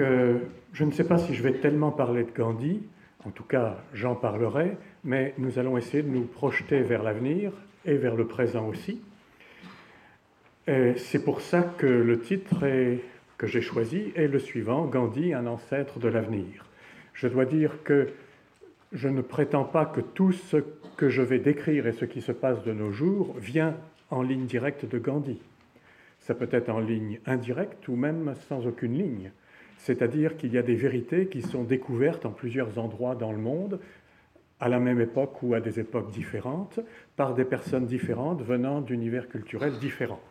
Euh, je ne sais pas si je vais tellement parler de Gandhi, en tout cas, j'en parlerai, mais nous allons essayer de nous projeter vers l'avenir et vers le présent aussi. C'est pour ça que le titre que j'ai choisi est le suivant, Gandhi, un ancêtre de l'avenir. Je dois dire que je ne prétends pas que tout ce que je vais décrire et ce qui se passe de nos jours vient en ligne directe de Gandhi. Ça peut être en ligne indirecte ou même sans aucune ligne. C'est-à-dire qu'il y a des vérités qui sont découvertes en plusieurs endroits dans le monde, à la même époque ou à des époques différentes, par des personnes différentes venant d'univers culturels différents.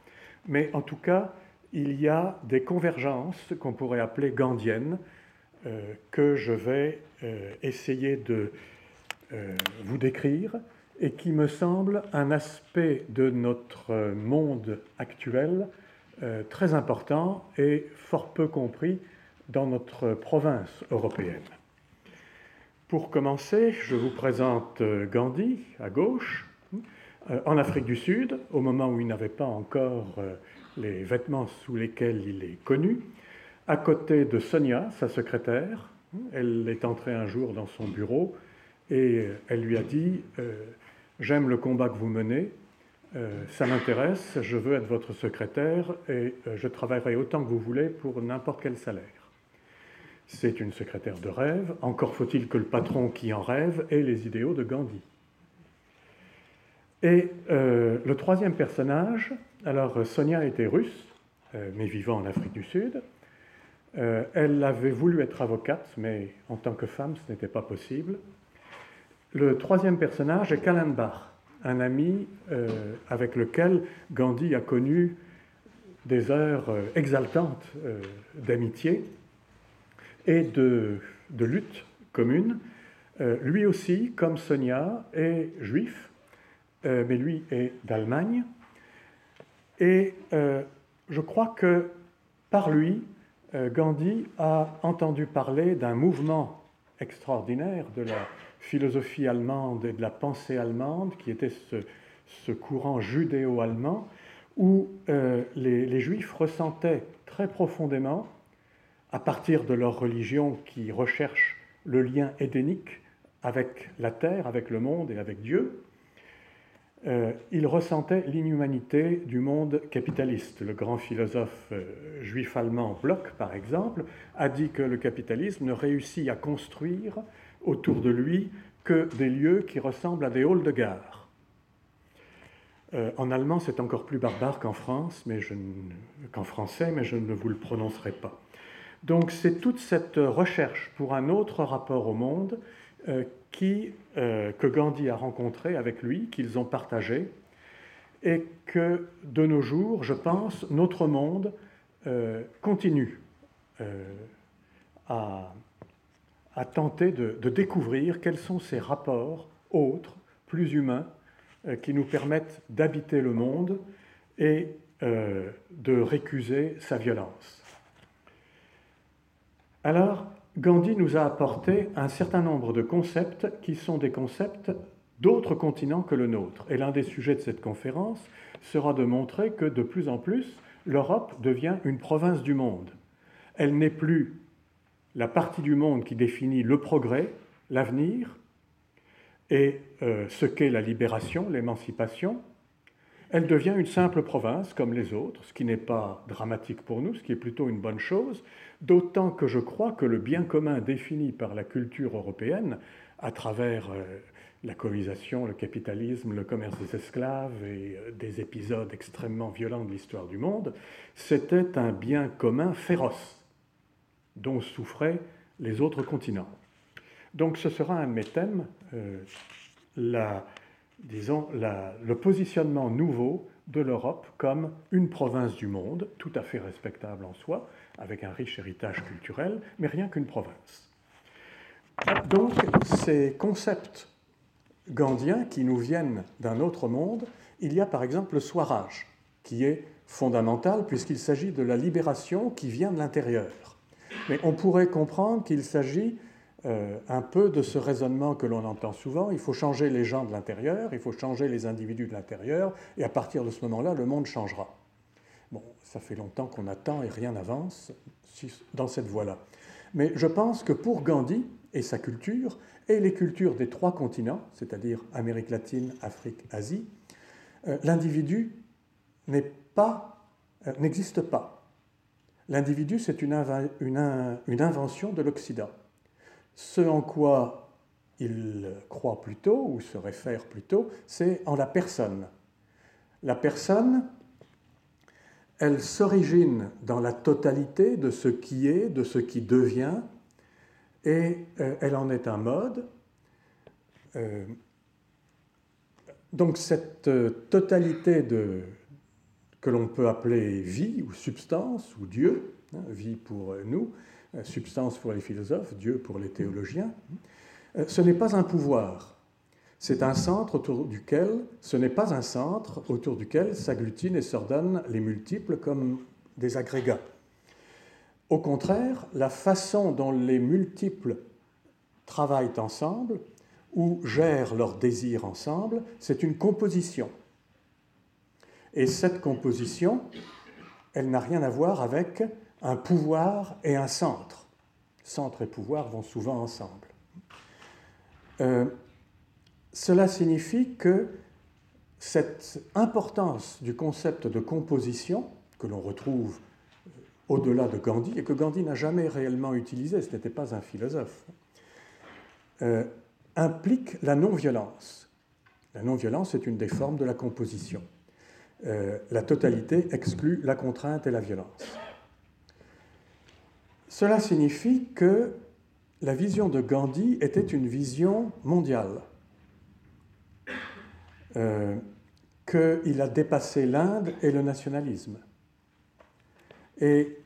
Mais en tout cas, il y a des convergences qu'on pourrait appeler gandhiennes, euh, que je vais euh, essayer de euh, vous décrire et qui me semble un aspect de notre monde actuel très important et fort peu compris dans notre province européenne. Pour commencer, je vous présente Gandhi à gauche, en Afrique du Sud, au moment où il n'avait pas encore les vêtements sous lesquels il est connu, à côté de Sonia, sa secrétaire. Elle est entrée un jour dans son bureau et elle lui a dit euh, J'aime le combat que vous menez, euh, ça m'intéresse, je veux être votre secrétaire et euh, je travaillerai autant que vous voulez pour n'importe quel salaire. C'est une secrétaire de rêve, encore faut-il que le patron qui en rêve ait les idéaux de Gandhi. Et le troisième personnage, alors Sonia était russe, mais vivant en Afrique du Sud. Euh, elle avait voulu être avocate, mais en tant que femme, ce n'était pas possible. Le troisième personnage est Kalanbar, un ami euh, avec lequel Gandhi a connu des heures euh, exaltantes d'amitié et de, lutte commune. lui aussi, comme Sonia, est juif, mais lui est d'Allemagne. Et je crois que par lui, euh, Gandhi a entendu parler d'un mouvement extraordinaire de la philosophie allemande et de la pensée allemande, qui était ce, courant judéo-allemand, où euh, les, Juifs ressentaient très profondément, à partir de leur religion qui recherche le lien édénique avec la terre, avec le monde et avec Dieu, euh, il ressentait l'inhumanité du monde capitaliste. Le grand philosophe euh, juif allemand Bloch, par exemple, a dit que le capitalisme ne réussit à construire autour de lui que des lieux qui ressemblent à des halls de gare. Euh, en allemand, c'est encore plus barbare qu'en qu'en français, mais je ne vous le prononcerai pas. Donc c'est toute cette recherche pour un autre rapport au monde qui, euh, que Gandhi a rencontré avec lui, qu'ils ont partagé, et que de nos jours, je pense, notre monde euh, continue euh, à, tenter de, découvrir quels sont ces rapports autres, plus humains, qui nous permettent d'habiter le monde et de récuser sa violence. Alors, Gandhi nous a apporté un certain nombre de concepts qui sont des concepts d'autres continents que le nôtre. Et l'un des sujets de cette conférence sera de montrer que de plus en plus, l'Europe devient une province du monde. Elle n'est plus la partie du monde qui définit le progrès, l'avenir et euh, ce qu'est la libération, l'émancipation. Elle devient une simple province comme les autres, ce qui n'est pas dramatique pour nous, ce qui est plutôt une bonne chose, d'autant que je crois que le bien commun défini par la culture européenne, à travers euh, la colonisation, le capitalisme, le commerce des esclaves et euh, des épisodes extrêmement violents de l'histoire du monde, c'était un bien commun féroce dont souffraient les autres continents. Donc ce sera un de mes thèmes, euh, disons, le positionnement nouveau de l'Europe comme une province du monde, tout à fait respectable en soi, avec un riche héritage culturel, mais rien qu'une province. Donc ces concepts gandhiens qui nous viennent d'un autre monde, il y a par exemple le soirage, qui est fondamental puisqu'il s'agit de la libération qui vient de l'intérieur. Mais on pourrait comprendre qu'il s'agit euh, un peu de ce raisonnement que l'on entend souvent, il faut changer les gens de l'intérieur, il faut changer les individus de l'intérieur, et à partir de ce moment-là, le monde changera. Bon, ça fait longtemps qu'on attend et rien n'avance dans cette voie-là. Mais je pense que pour Gandhi et sa culture, et les cultures des trois continents, c'est-à-dire Amérique latine, Afrique, Asie, euh, l'individu euh, n'existe pas. L'individu, c'est une, invention de l'Occident. Ce en quoi il croit plutôt, ou se réfère plutôt, c'est en la personne. La personne, elle s'origine dans la totalité de ce qui est, de ce qui devient, et euh, elle en est un mode. Euh, donc cette euh, totalité de, que l'on peut appeler vie ou substance ou Dieu, hein, vie pour nous, substance pour les philosophes, Dieu pour les théologiens, ce n'est pas un pouvoir. C'est un centre autour duquel, ce n'est pas un centre autour duquel s'agglutinent et s'ordonnent les multiples comme des agrégats. Au contraire, la façon dont les multiples travaillent ensemble ou gèrent leurs désirs ensemble, c'est une composition. Et cette composition, elle n'a rien à voir avec un pouvoir et un centre. Centre et pouvoir vont souvent ensemble. Euh, cela signifie que cette importance du concept de composition, que l'on retrouve au-delà de Gandhi, et que Gandhi n'a jamais réellement utilisé, ce n'était pas un philosophe, euh, implique la non-violence. La non-violence est une des formes de la composition. Euh, la totalité exclut la contrainte et la violence. Cela signifie que la vision de Gandhi était une vision mondiale, euh, qu'il a dépassé l'Inde et le nationalisme. Et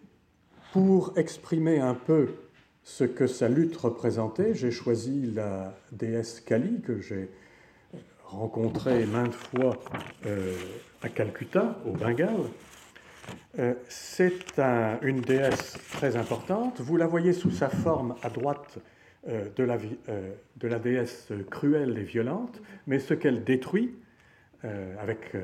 pour exprimer un peu ce que sa lutte représentait, j'ai choisi la déesse Kali, que j'ai rencontrée maintes fois euh, à Calcutta, au Bengale. Euh, c'est une déesse très importante. Vous la voyez sous sa forme à droite euh, de, la, de, la, déesse cruelle et violente, mais ce qu'elle détruit, avec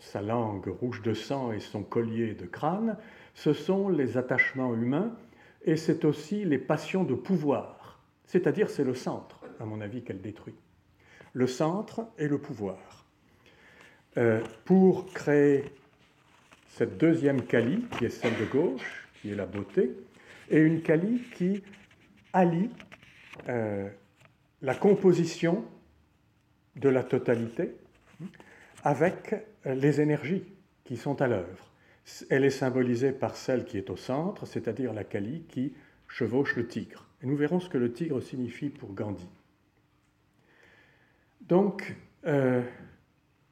sa langue rouge de sang et son collier de crâne, ce sont les attachements humains et c'est aussi les passions de pouvoir. C'est-à-dire c'est le centre, à mon avis, qu'elle détruit. Le centre et le pouvoir. Euh, pour créer cette deuxième Kali, qui est celle de gauche, qui est la beauté, et une Kali qui allie euh, la composition de la totalité avec les énergies qui sont à l'œuvre. Elle est symbolisée par celle qui est au centre, c'est-à-dire la Kali qui chevauche le tigre. Et nous verrons ce que le tigre signifie pour Gandhi. Donc, euh,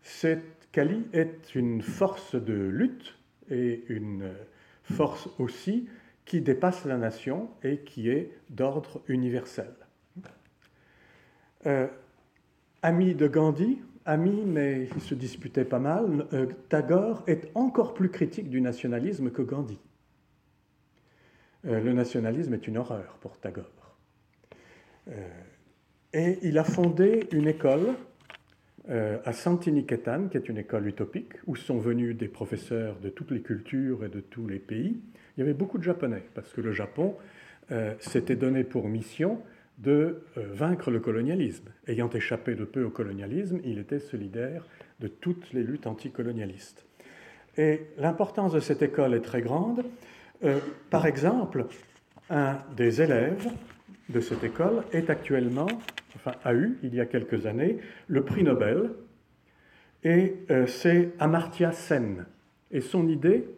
cette Kali est une force de lutte et une force aussi qui dépasse la nation et qui est d'ordre universel. Euh, ami de Gandhi, ami, mais il se disputait pas mal, euh, Tagore est encore plus critique du nationalisme que Gandhi. Euh, le nationalisme est une horreur pour Tagore. Et il a fondé une école à Santiniketan, qui est une école utopique, où sont venus des professeurs de toutes les cultures et de tous les pays. Il y avait beaucoup de Japonais, parce que le Japon s'était donné pour mission de euh, vaincre le colonialisme. Ayant échappé de peu au colonialisme, il était solidaire de toutes les luttes anticolonialistes. Et l'importance de cette école est très grande. Euh, par exemple, un des élèves de cette école est actuellement, enfin a eu il y a quelques années, le prix Nobel, et euh, c'est Amartya Sen. Et son idée,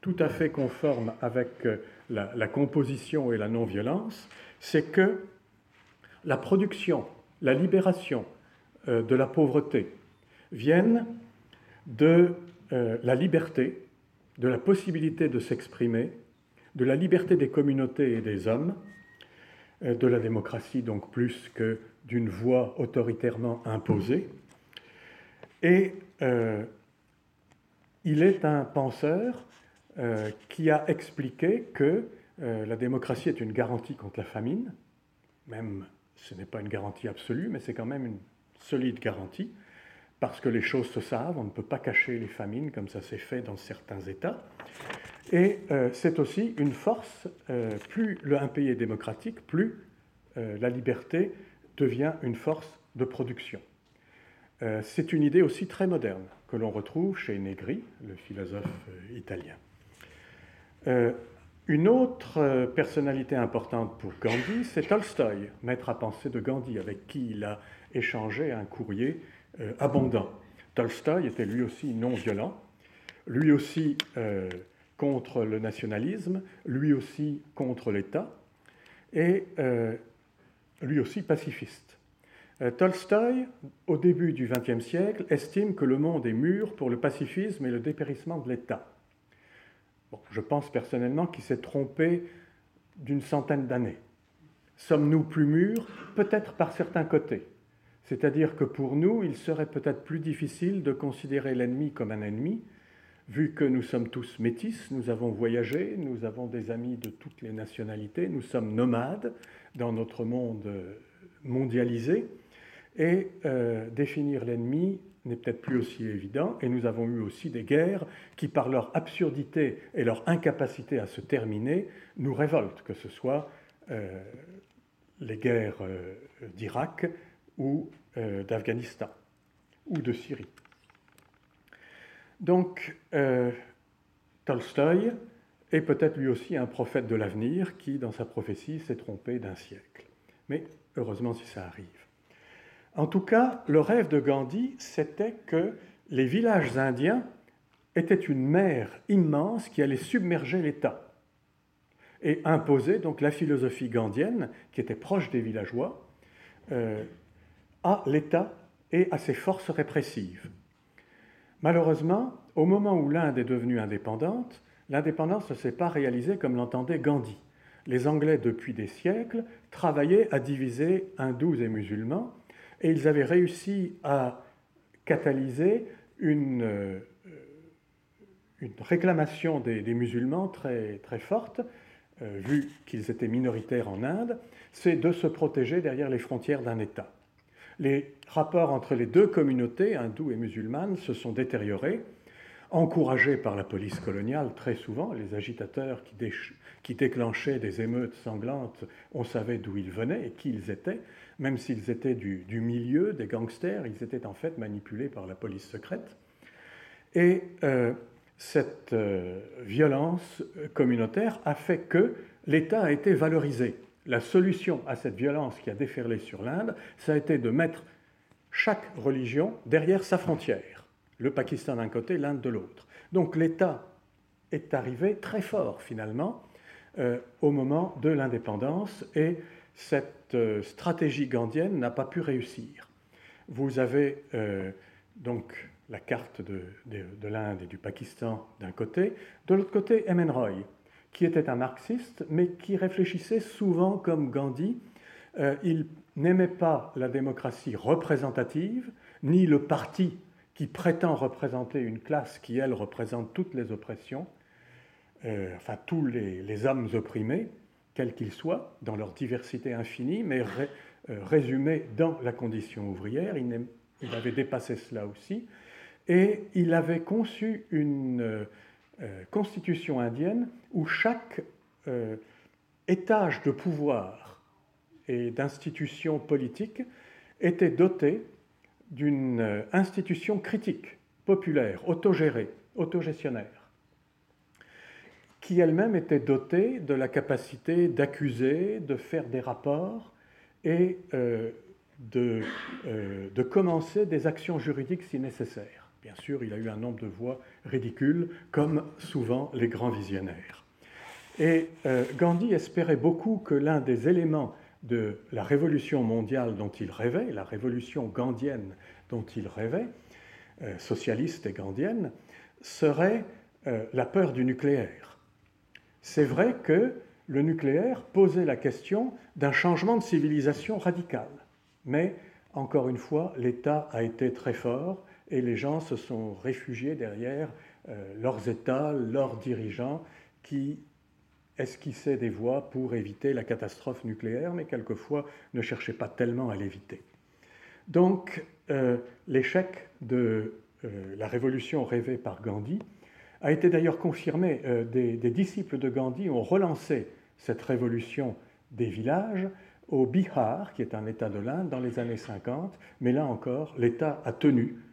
tout à fait conforme avec la composition et la non-violence, c'est que la production, la libération euh, de la pauvreté viennent de euh, la liberté, de la possibilité de s'exprimer, de la liberté des communautés et des hommes, euh, de la démocratie donc plus que d'une voix autoritairement imposée. Et il est un penseur qui a expliqué que euh, la démocratie est une garantie contre la famine, même ce n'est pas une garantie absolue, mais c'est quand même une solide garantie, parce que les choses se savent, on ne peut pas cacher les famines comme ça s'est fait dans certains États. Et euh, c'est aussi une force, euh, plus un pays est démocratique, plus euh, la liberté devient une force de production. c'est une idée aussi très moderne que l'on retrouve chez Negri, le philosophe italien. une autre personnalité importante pour Gandhi, c'est Tolstoï, maître à penser de Gandhi, avec qui il a échangé un courrier abondant. Tolstoï était lui aussi non violent, lui aussi contre le nationalisme, lui aussi contre l'État, et euh, lui aussi pacifiste. Euh, Tolstoï, au début du XXe siècle, estime que le monde est mûr pour le pacifisme et le dépérissement de l'État. je pense personnellement qu'il s'est trompé d'une centaine d'années. Sommes-nous plus mûrs? Peut-être par certains côtés. C'est-à-dire que pour nous, il serait peut-être plus difficile de considérer l'ennemi comme un ennemi, vu que nous sommes tous métis, nous avons voyagé, nous avons des amis de toutes les nationalités, nous sommes nomades dans notre monde mondialisé, et euh, définir l'ennemi n'est peut-être plus aussi évident, et nous avons eu aussi des guerres qui, par leur absurdité et leur incapacité à se terminer, nous révoltent, que ce soit euh, les guerres euh, d'Irak ou d'Afghanistan ou de Syrie. Donc, euh, Tolstoï est peut-être lui aussi un prophète de l'avenir qui, dans sa prophétie, s'est trompé d'un siècle. Mais heureusement si ça arrive. En tout cas, le rêve de Gandhi, c'était que les villages indiens étaient une mer immense qui allait submerger l'État et imposer donc la philosophie gandhienne, qui était proche des villageois, euh, à l'État et à ses forces répressives. Malheureusement, au moment où l'Inde est devenue indépendante, l'indépendance ne s'est pas réalisée comme l'entendait Gandhi. Les Anglais, depuis des siècles, travaillaient à diviser hindous et musulmans, et ils avaient réussi à catalyser une, euh, réclamation des, musulmans très, très forte, euh, vu qu'ils étaient minoritaires en Inde, c'est de se protéger derrière les frontières d'un État les rapports entre les deux communautés, hindoues et musulmanes, se sont détériorés, encouragés par la police coloniale très souvent. Les agitateurs qui, déclenchaient des émeutes sanglantes, on savait d'où ils venaient et qui ils étaient. Même s'ils étaient du, milieu des gangsters, ils étaient en fait manipulés par la police secrète. Et euh, cette euh, violence communautaire a fait que l'État a été valorisé la solution à cette violence qui a déferlé sur l'Inde, ça a été de mettre chaque religion derrière sa frontière. Le Pakistan d'un côté, l'Inde de l'autre. Donc l'État est arrivé très fort finalement euh, au moment de l'indépendance et cette euh, stratégie gandienne n'a pas pu réussir. Vous avez euh, donc la carte de, de l'Inde et du Pakistan d'un côté, de l'autre côté M.N. Roy, qui était un marxiste, mais qui réfléchissait souvent comme Gandhi. Euh, il n'aimait pas la démocratie représentative, ni le parti qui prétend représenter une classe qui, elle, représente toutes les oppressions, euh, enfin tous les, hommes opprimés, quels qu'ils soient, dans leur diversité infinie, mais euh, résumés dans la condition ouvrière. Il, avait dépassé cela aussi. Et il avait conçu une euh, constitution indienne où chaque euh, étage de pouvoir et d'institution politique était doté d'une euh, institution critique, populaire, autogérée, autogestionnaire, qui elle-même était dotée de la capacité d'accuser, de faire des rapports et de, de commencer des actions juridiques si nécessaire. Bien sûr, il a eu un nombre de voix ridicule, comme souvent les grands visionnaires. Et euh, Gandhi espérait beaucoup que l'un des éléments de la révolution mondiale dont il rêvait, la révolution gandhienne dont il rêvait, euh, socialiste et gandhienne, serait euh, la peur du nucléaire. C'est vrai que le nucléaire posait la question d'un changement de civilisation radical. Mais, encore une fois, l'État a été très fort et les gens se sont réfugiés derrière euh, leurs États, leurs dirigeants, qui esquissaient des voies pour éviter la catastrophe nucléaire, mais quelquefois ne cherchaient pas tellement à l'éviter. Donc, l'échec de la révolution rêvée par Gandhi a été d'ailleurs confirmé. Des, disciples de Gandhi ont relancé cette révolution des villages au Bihar, qui est un État de l'Inde, dans les années 50, mais là encore, l'État a tenu euh,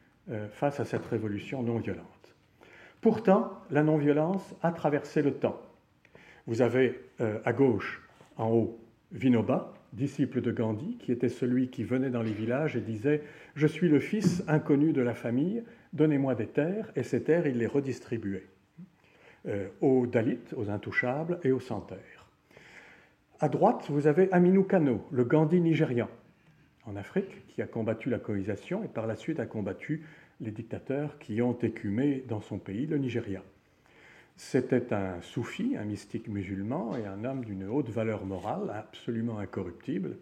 face à cette révolution non violente. Pourtant, la non-violence a traversé le temps. Vous avez euh, à gauche, en haut, Vinoba, disciple de Gandhi, qui était celui qui venait dans les villages et disait Je suis le fils inconnu de la famille, donnez-moi des terres, et ces terres, il les redistribuait euh, aux Dalits, aux intouchables et aux sans-terres. À droite, vous avez Aminou Kano, le Gandhi nigérian, en Afrique, qui a combattu la colonisation et par la suite a combattu les dictateurs qui ont écumé dans son pays, le Nigeria. C'était un soufi, un mystique musulman et un homme d'une haute valeur morale, absolument incorruptible.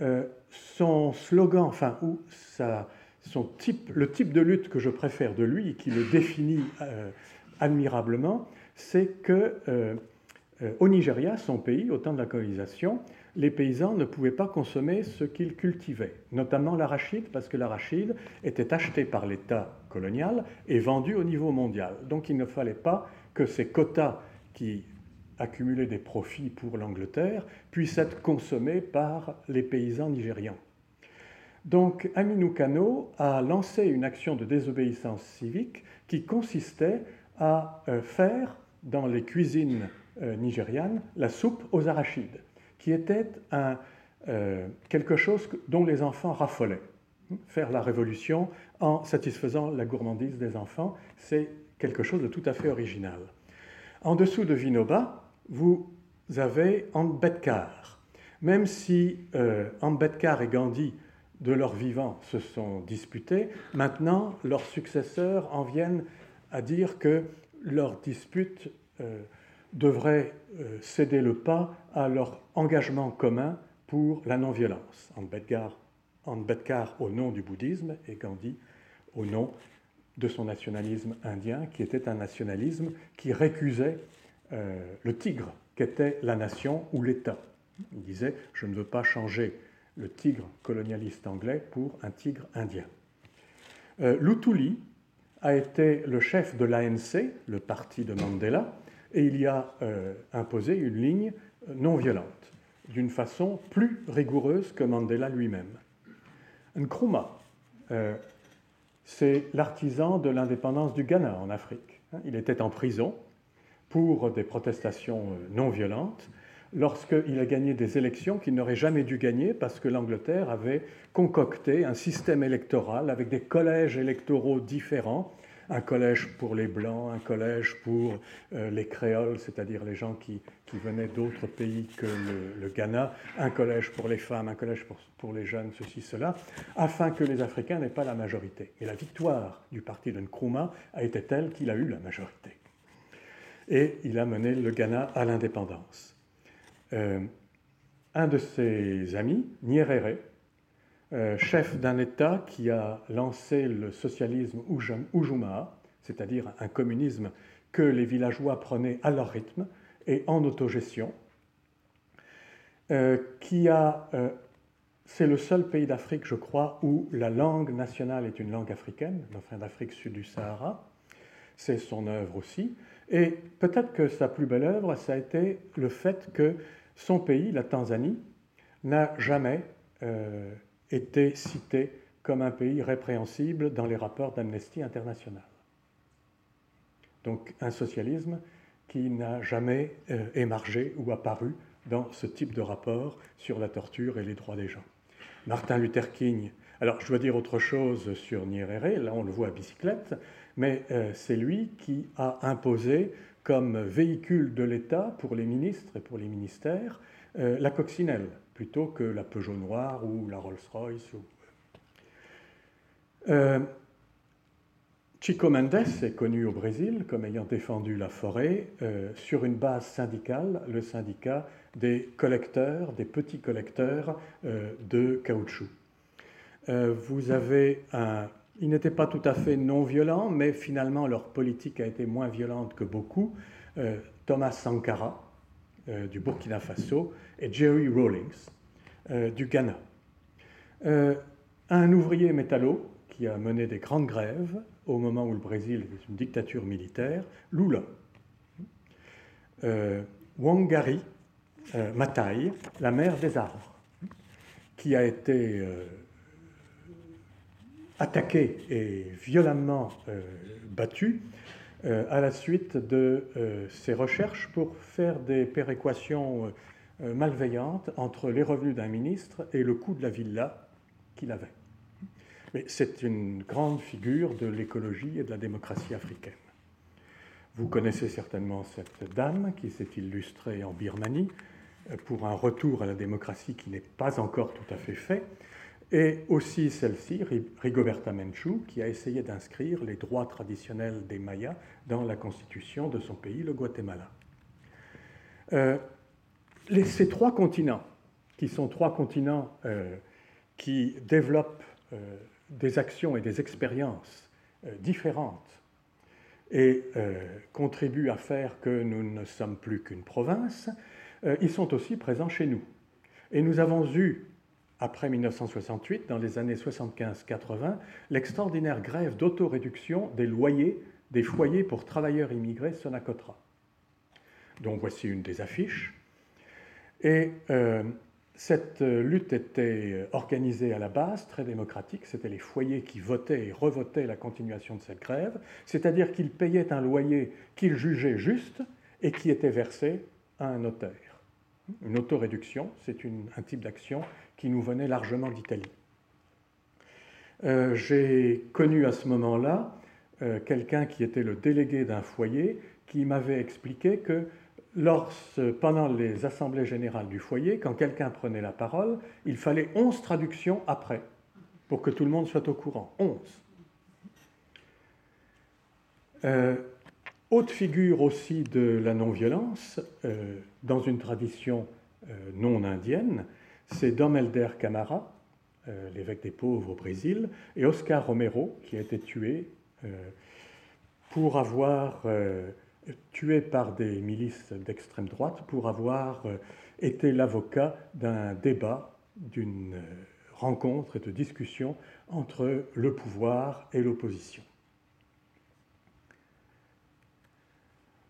Euh, son slogan, enfin, ou son type, le type de lutte que je préfère de lui qui le définit euh, admirablement, c'est que euh, au Nigeria, son pays, au temps de la colonisation, les paysans ne pouvaient pas consommer ce qu'ils cultivaient, notamment l'arachide, parce que l'arachide était acheté par l'État colonial et vendu au niveau mondial. Donc il ne fallait pas que ces quotas qui accumulaient des profits pour l'Angleterre puissent être consommés par les paysans nigérians. Donc Aminou Kano a lancé une action de désobéissance civique qui consistait à euh, faire dans les cuisines euh, nigériane, la soupe aux arachides, qui était euh, quelque chose dont les enfants raffolaient. Faire la révolution en satisfaisant la gourmandise des enfants, c'est quelque chose de tout à fait original. En dessous de Vinoba, vous avez Ambedkar. Même si euh, Ambedkar et Gandhi, de leur vivant, se sont disputés, maintenant leurs successeurs en viennent à dire que leur dispute devraient euh, céder le pas à leur engagement commun pour la non-violence. Ambedkar, au nom du bouddhisme et Gandhi au nom de son nationalisme indien, qui était un nationalisme qui récusait euh, le tigre qu'était la nation ou l'État. Il disait Je ne veux pas changer le tigre colonialiste anglais pour un tigre indien. Euh, Lutuli a été le chef de l'ANC, le parti de Mandela, et il y a euh, imposé une ligne non violente, d'une façon plus rigoureuse que Mandela lui-même. Nkrumah, euh, c'est l'artisan de l'indépendance du Ghana en Afrique. Hein. Il était en prison pour des protestations euh, non violentes lorsqu'il a gagné des élections qu'il n'aurait jamais dû gagner parce que l'Angleterre avait concocté un système électoral avec des collèges électoraux différents un collège pour les Blancs, un collège pour euh, les Créoles, c'est-à-dire les gens qui, venaient d'autres pays que le, Ghana, un collège pour les femmes, un collège pour, les jeunes, ceci, cela, afin que les Africains n'aient pas la majorité. Et la victoire du parti de Nkrumah a été telle qu'il a eu la majorité. Et il a mené le Ghana à l'indépendance. Euh, un de ses amis, Nyerere, euh, chef d'un État qui a lancé le socialisme Ujuma, c'est-à-dire un communisme que les villageois prenaient à leur rythme et en autogestion, euh, qui a, euh, c'est le seul pays d'Afrique, je crois, où la langue nationale est une langue africaine, enfin d'Afrique sud du Sahara. C'est son œuvre aussi. Et peut-être que sa plus belle œuvre, ça a été le fait que son pays, la Tanzanie, n'a jamais était cité comme un pays répréhensible dans les rapports d'Amnesty International. Donc un socialisme qui n'a jamais euh, émargé ou apparu dans ce type de rapport sur la torture et les droits des gens. Martin Luther King, alors je dois dire autre chose sur Nyerere, là on le voit à bicyclette, mais euh, c'est lui qui a imposé comme véhicule de l'État pour les ministres et pour les ministères euh, la coccinelle plutôt que la Peugeot noire ou la Rolls-Royce. Euh, Chico Mendes est connu au Brésil comme ayant défendu la forêt euh, sur une base syndicale, le syndicat des collecteurs, des petits collecteurs de caoutchouc. vous avez un. Ils n'étaient pas tout à fait non violents, mais finalement leur politique a été moins violente que beaucoup. Thomas Sankara, euh, du Burkina Faso et Jerry Rawlings euh, du Ghana. Euh, un ouvrier métallo qui a mené des grandes grèves au moment où le Brésil est une dictature militaire, Lula. Wangari Matai, la mère des arbres, qui a été attaquée et violemment battue à la suite de ses recherches pour faire des péréquations malveillantes entre les revenus d'un ministre et le coût de la villa qu'il avait. Mais c'est une grande figure de l'écologie et de la démocratie africaine. Vous connaissez certainement cette dame qui s'est illustrée en Birmanie euh, pour un retour à la démocratie qui n'est pas encore tout à fait fait, et aussi celle-ci, Rigoberta Menchú, qui a essayé d'inscrire les droits traditionnels des Mayas dans la constitution de son pays, le Guatemala. Euh, ces trois continents, qui sont trois continents euh, qui développent des actions et des expériences euh, différentes et euh, contribuent à faire que nous ne sommes plus qu'une province, euh, ils sont aussi présents chez nous. Et nous avons eu, après 1968, dans les années 75-80, l'extraordinaire grève d'autoréduction des loyers des foyers pour travailleurs immigrés Sonacotra. Donc voici une des affiches. Et cette euh, lutte était euh, organisée à la base, très démocratique. C'était les foyers qui votaient et revotaient la continuation de cette grève, c'est-à-dire qu'ils payaient un loyer qu'ils jugeaient juste et qui était versé à un notaire. Une autoréduction, c'est un type d'action qui nous venait largement d'Italie. Euh, j'ai connu à ce moment-là quelqu'un qui était le délégué d'un foyer qui m'avait expliqué que pendant les assemblées générales du foyer, quand quelqu'un prenait la parole, il fallait 11 traductions après, pour que tout le monde soit au courant. 11. Euh, haute figure aussi de la non-violence, euh, dans une tradition euh, non indienne, c'est Dom Helder Camara, l'évêque des pauvres au Brésil, et Oscar Romero, qui a été tué pour avoir tué par des milices d'extrême droite pour avoir euh, été l'avocat d'un débat, d'une euh, rencontre et de discussion entre le pouvoir et l'opposition.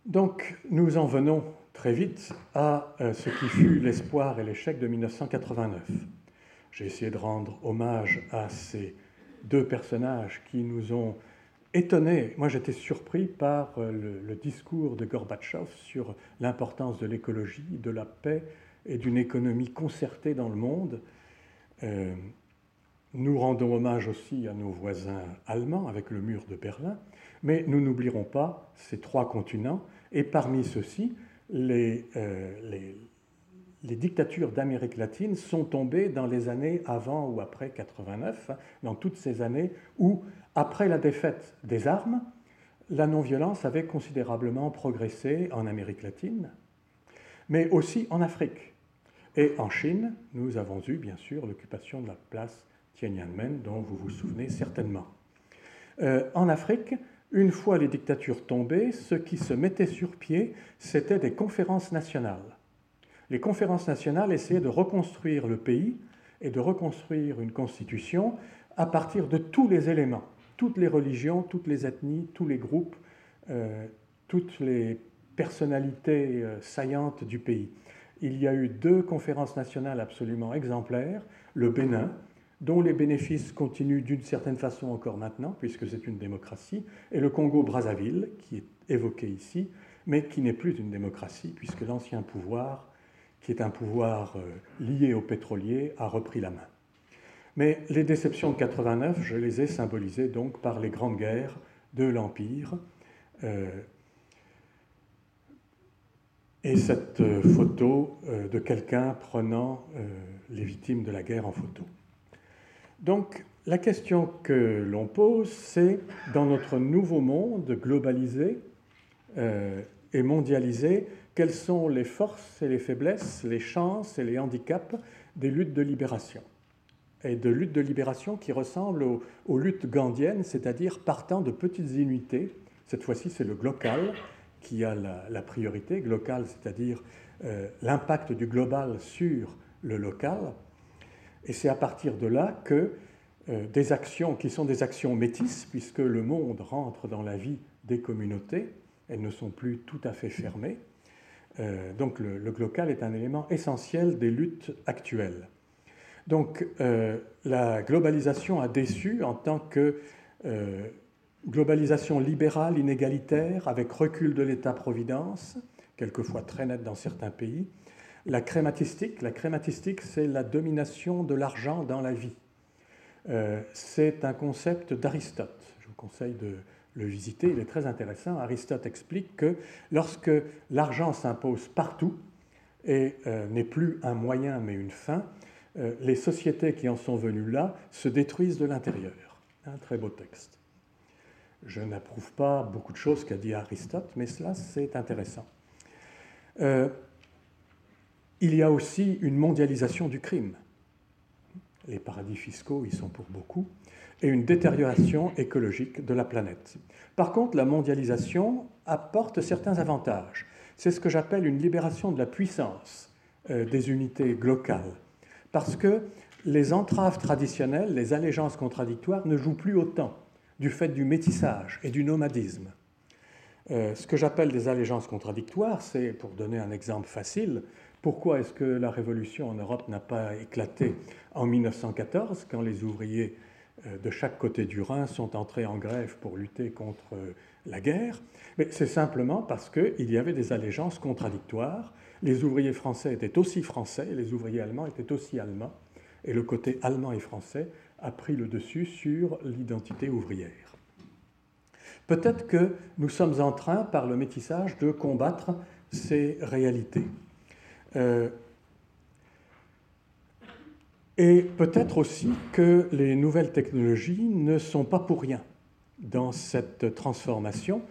Donc nous en venons très vite à euh, ce qui fut l'espoir et l'échec de 1989. J'ai essayé de rendre hommage à ces deux personnages qui nous ont étonné, moi j'étais surpris par euh, le, discours de Gorbatchev sur l'importance de l'écologie, de la paix et d'une économie concertée dans le monde. Euh, nous rendons hommage aussi à nos voisins allemands avec le mur de Berlin, mais nous n'oublierons pas ces trois continents, et parmi ceux-ci, les, euh, les, dictatures d'Amérique latine sont tombées dans les années avant ou après 89, dans toutes ces années où, après la défaite des armes, la non-violence avait considérablement progressé en Amérique latine, mais aussi en Afrique. Et en Chine, nous avons eu bien sûr l'occupation de la place Tiananmen, dont vous vous souvenez certainement. Euh, en Afrique, une fois les dictatures tombées, ce qui se mettait sur pied, c'était des conférences nationales les conférences nationales essayaient de reconstruire le pays et de reconstruire une constitution à partir de tous les éléments, toutes les religions, toutes les ethnies, tous les groupes, euh, toutes les personnalités euh, saillantes du pays. Il y a eu deux conférences nationales absolument exemplaires, le Bénin, dont les bénéfices continuent d'une certaine façon encore maintenant, puisque c'est une démocratie, et le Congo-Brazzaville, qui est évoqué ici, mais qui n'est plus une démocratie, puisque l'ancien pouvoir qui est un pouvoir euh, lié aux pétroliers, a repris la main. Mais les déceptions de 89, je les ai symbolisées donc par les grandes guerres de l'Empire. Euh, et cette euh, photo de quelqu'un prenant les victimes de la guerre en photo. Donc la question que l'on pose, c'est dans notre nouveau monde globalisé et mondialisé, quelles sont les forces et les faiblesses, les chances et les handicaps des luttes de libération? Et de luttes de libération qui ressemblent aux, luttes gandiennes, c'est-à-dire partant de petites unités. Cette fois-ci, c'est le glocal qui a la, priorité. Glocal, c'est-à-dire euh, l'impact du global sur le local. Et c'est à partir de là que des actions qui sont des actions métisses, puisque le monde rentre dans la vie des communautés, elles ne sont plus tout à fait fermées. donc le, le, glocal est un élément essentiel des luttes actuelles. Donc la globalisation a déçu en tant que globalisation libérale, inégalitaire, avec recul de l'État-providence, quelquefois très net dans certains pays. La crématistique, c'est la domination de l'argent dans la vie. Euh, c'est un concept d'Aristote. Je vous conseille de le visiter, il est très intéressant. Aristote explique que lorsque l'argent s'impose partout et euh, n'est plus un moyen mais une fin, euh, les sociétés qui en sont venues là se détruisent de l'intérieur. Un très beau texte. Je n'approuve pas beaucoup de choses qu'a dit Aristote, mais cela c'est intéressant. Il y a aussi une mondialisation du crime. Les paradis fiscaux y sont pour beaucoup, et une détérioration écologique de la planète. Par contre, la mondialisation apporte certains avantages. C'est ce que j'appelle une libération de la puissance euh, des unités locales, parce que les entraves traditionnelles, les allégeances contradictoires ne jouent plus autant du fait du métissage et du nomadisme. Euh, ce que j'appelle des allégeances contradictoires, c'est, pour donner un exemple facile, pourquoi est-ce que la révolution en Europe n'a pas éclaté en 1914, quand les ouvriers euh, de chaque côté du Rhin sont entrés en grève pour lutter contre euh, la guerre? C'est simplement parce qu'il y avait des allégeances contradictoires. Les ouvriers français étaient aussi français, les ouvriers allemands étaient aussi allemands, et le côté allemand et français a pris le dessus sur l'identité ouvrière. Peut-être que nous sommes en train, par le métissage, de combattre ces réalités. Euh, et peut-être aussi que les nouvelles technologies ne sont pas pour rien dans cette transformation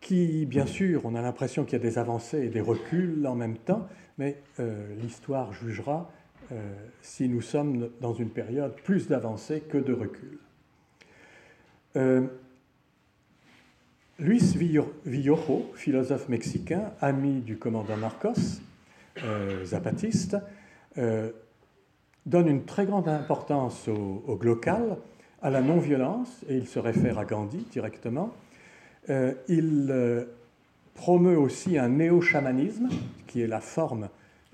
qui, bien sûr, on a l'impression qu'il y a des avancées et des reculs en même temps, mais euh, l'histoire jugera euh, si nous sommes dans une période plus d'avancée que de recul. Euh, Luis Villojo, philosophe mexicain, ami du commandant Marcos, euh, zapatiste, donne une très grande importance au, au glocal, à la non-violence, et il se réfère à Gandhi directement. il promeut aussi un néo-chamanisme, qui est la forme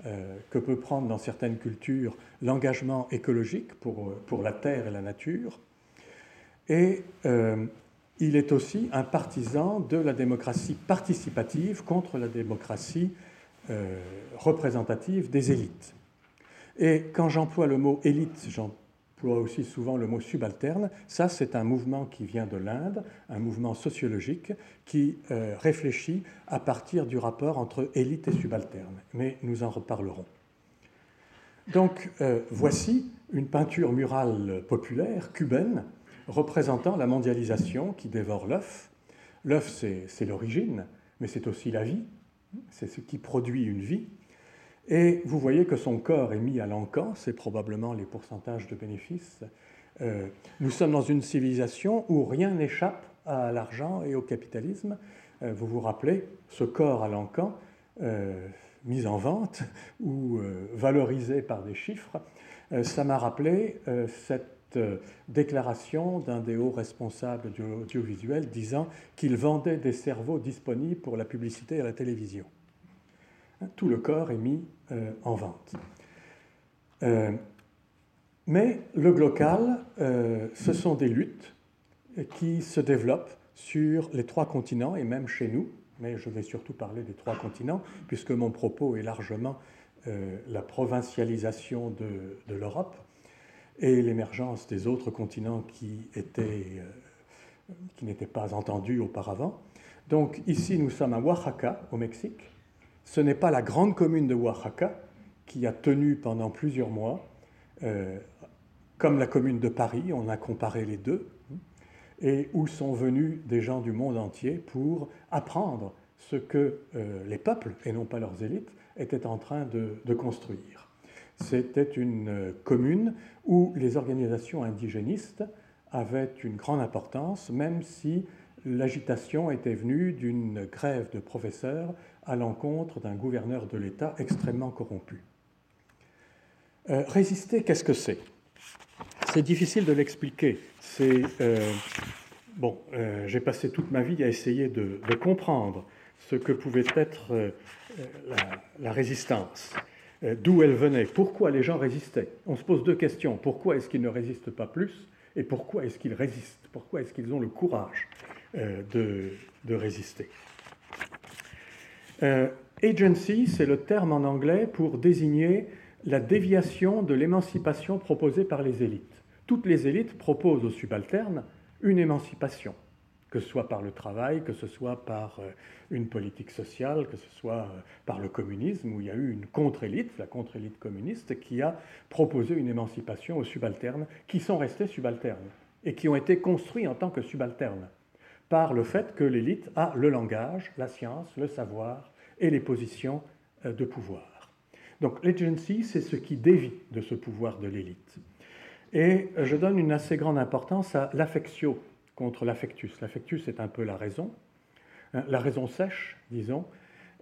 euh, que peut prendre dans certaines cultures l'engagement écologique pour, pour, la terre et la nature. Et euh, il est aussi un partisan de la démocratie participative contre la démocratie euh, représentative des élites. Et quand j'emploie le mot élite, emploie aussi souvent le mot subalterne. Ça, c'est un mouvement qui vient de l'Inde, un mouvement sociologique qui euh, réfléchit à partir du rapport entre élite et subalterne. Mais nous en reparlerons. Donc, euh, voici une peinture murale populaire cubaine représentant la mondialisation qui dévore l'œuf. L'œuf, c'est l'origine, mais c'est aussi la vie, c'est ce qui produit une vie. Et vous voyez que son corps est mis à l'encan, c'est probablement les pourcentages de bénéfices. Euh, nous sommes dans une civilisation où rien n'échappe à l'argent et au capitalisme. Euh, vous vous rappelez, ce corps à l'encan, euh, mis en vente ou valorisé par des chiffres, ça m'a rappelé cette déclaration d'un des hauts responsables du audiovisuel disant qu'il vendait des cerveaux disponibles pour la publicité à la télévision. Tout le corps est mis euh, en vente. Euh, mais le glocal, euh, ce sont des luttes qui se développent sur les trois continents et même chez nous, mais je vais surtout parler des trois continents, puisque mon propos est largement la provincialisation de, l'Europe et l'émergence des autres continents qui qui n'étaient pas entendus auparavant. Donc ici, nous sommes à Oaxaca, au Mexique, ce n'est pas la grande commune de Oaxaca qui a tenu pendant plusieurs mois, euh, comme la commune de Paris, on a comparé les deux, et où sont venus des gens du monde entier pour apprendre ce que euh, les peuples, et non pas leurs élites, étaient en train de, construire. C'était une euh, commune où les organisations indigénistes avaient une grande importance, même si l'agitation était venue d'une grève de professeurs à l'encontre d'un gouverneur de l'État extrêmement corrompu. Euh, résister, qu'est-ce que c'est? C'est difficile de l'expliquer. C'est bon, j'ai passé toute ma vie à essayer de, comprendre ce que pouvait être la, résistance, d'où elle venait, pourquoi les gens résistaient. On se pose deux questions pourquoi est-ce qu'ils ne résistent pas plus et pourquoi est-ce qu'ils résistent? Pourquoi est-ce qu'ils ont le courage de, de, résister? Agency, c'est le terme en anglais pour désigner la déviation de l'émancipation proposée par les élites. Toutes les élites proposent aux subalternes une émancipation, que ce soit par le travail, que ce soit par euh, une politique sociale, que ce soit euh, par le communisme, où il y a eu une contre-élite, la contre-élite communiste, qui a proposé une émancipation aux subalternes, qui sont restés subalternes et qui ont été construits en tant que subalternes par le fait que l'élite a le langage, la science, le savoir, et les positions euh, de pouvoir. Donc l'agency, c'est ce qui dévie de ce pouvoir de l'élite. Et je donne une assez grande importance à l'affectio contre l'affectus. L'affectus est un peu la raison, hein, la raison sèche, disons.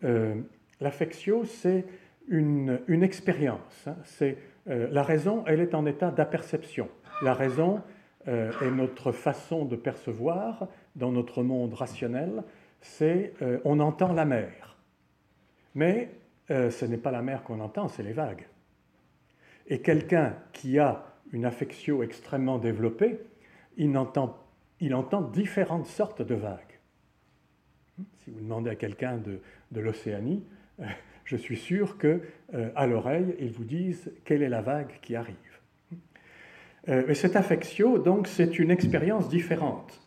Euh, l'affectio, c'est une, une expérience. Hein. c'est, la raison, elle est en état d'apperception. La raison est notre façon de percevoir dans notre monde rationnel, c'est on entend la mer. Mais euh, ce n'est pas la mer qu'on entend, c'est les vagues. Et quelqu'un qui a une affection extrêmement développée, il entend, il entend différentes sortes de vagues. Si vous demandez à quelqu'un de, l'Océanie, euh, je suis sûr que euh, à l'oreille, ils vous disent quelle est la vague qui arrive. mais cette affection, donc, c'est une expérience différente.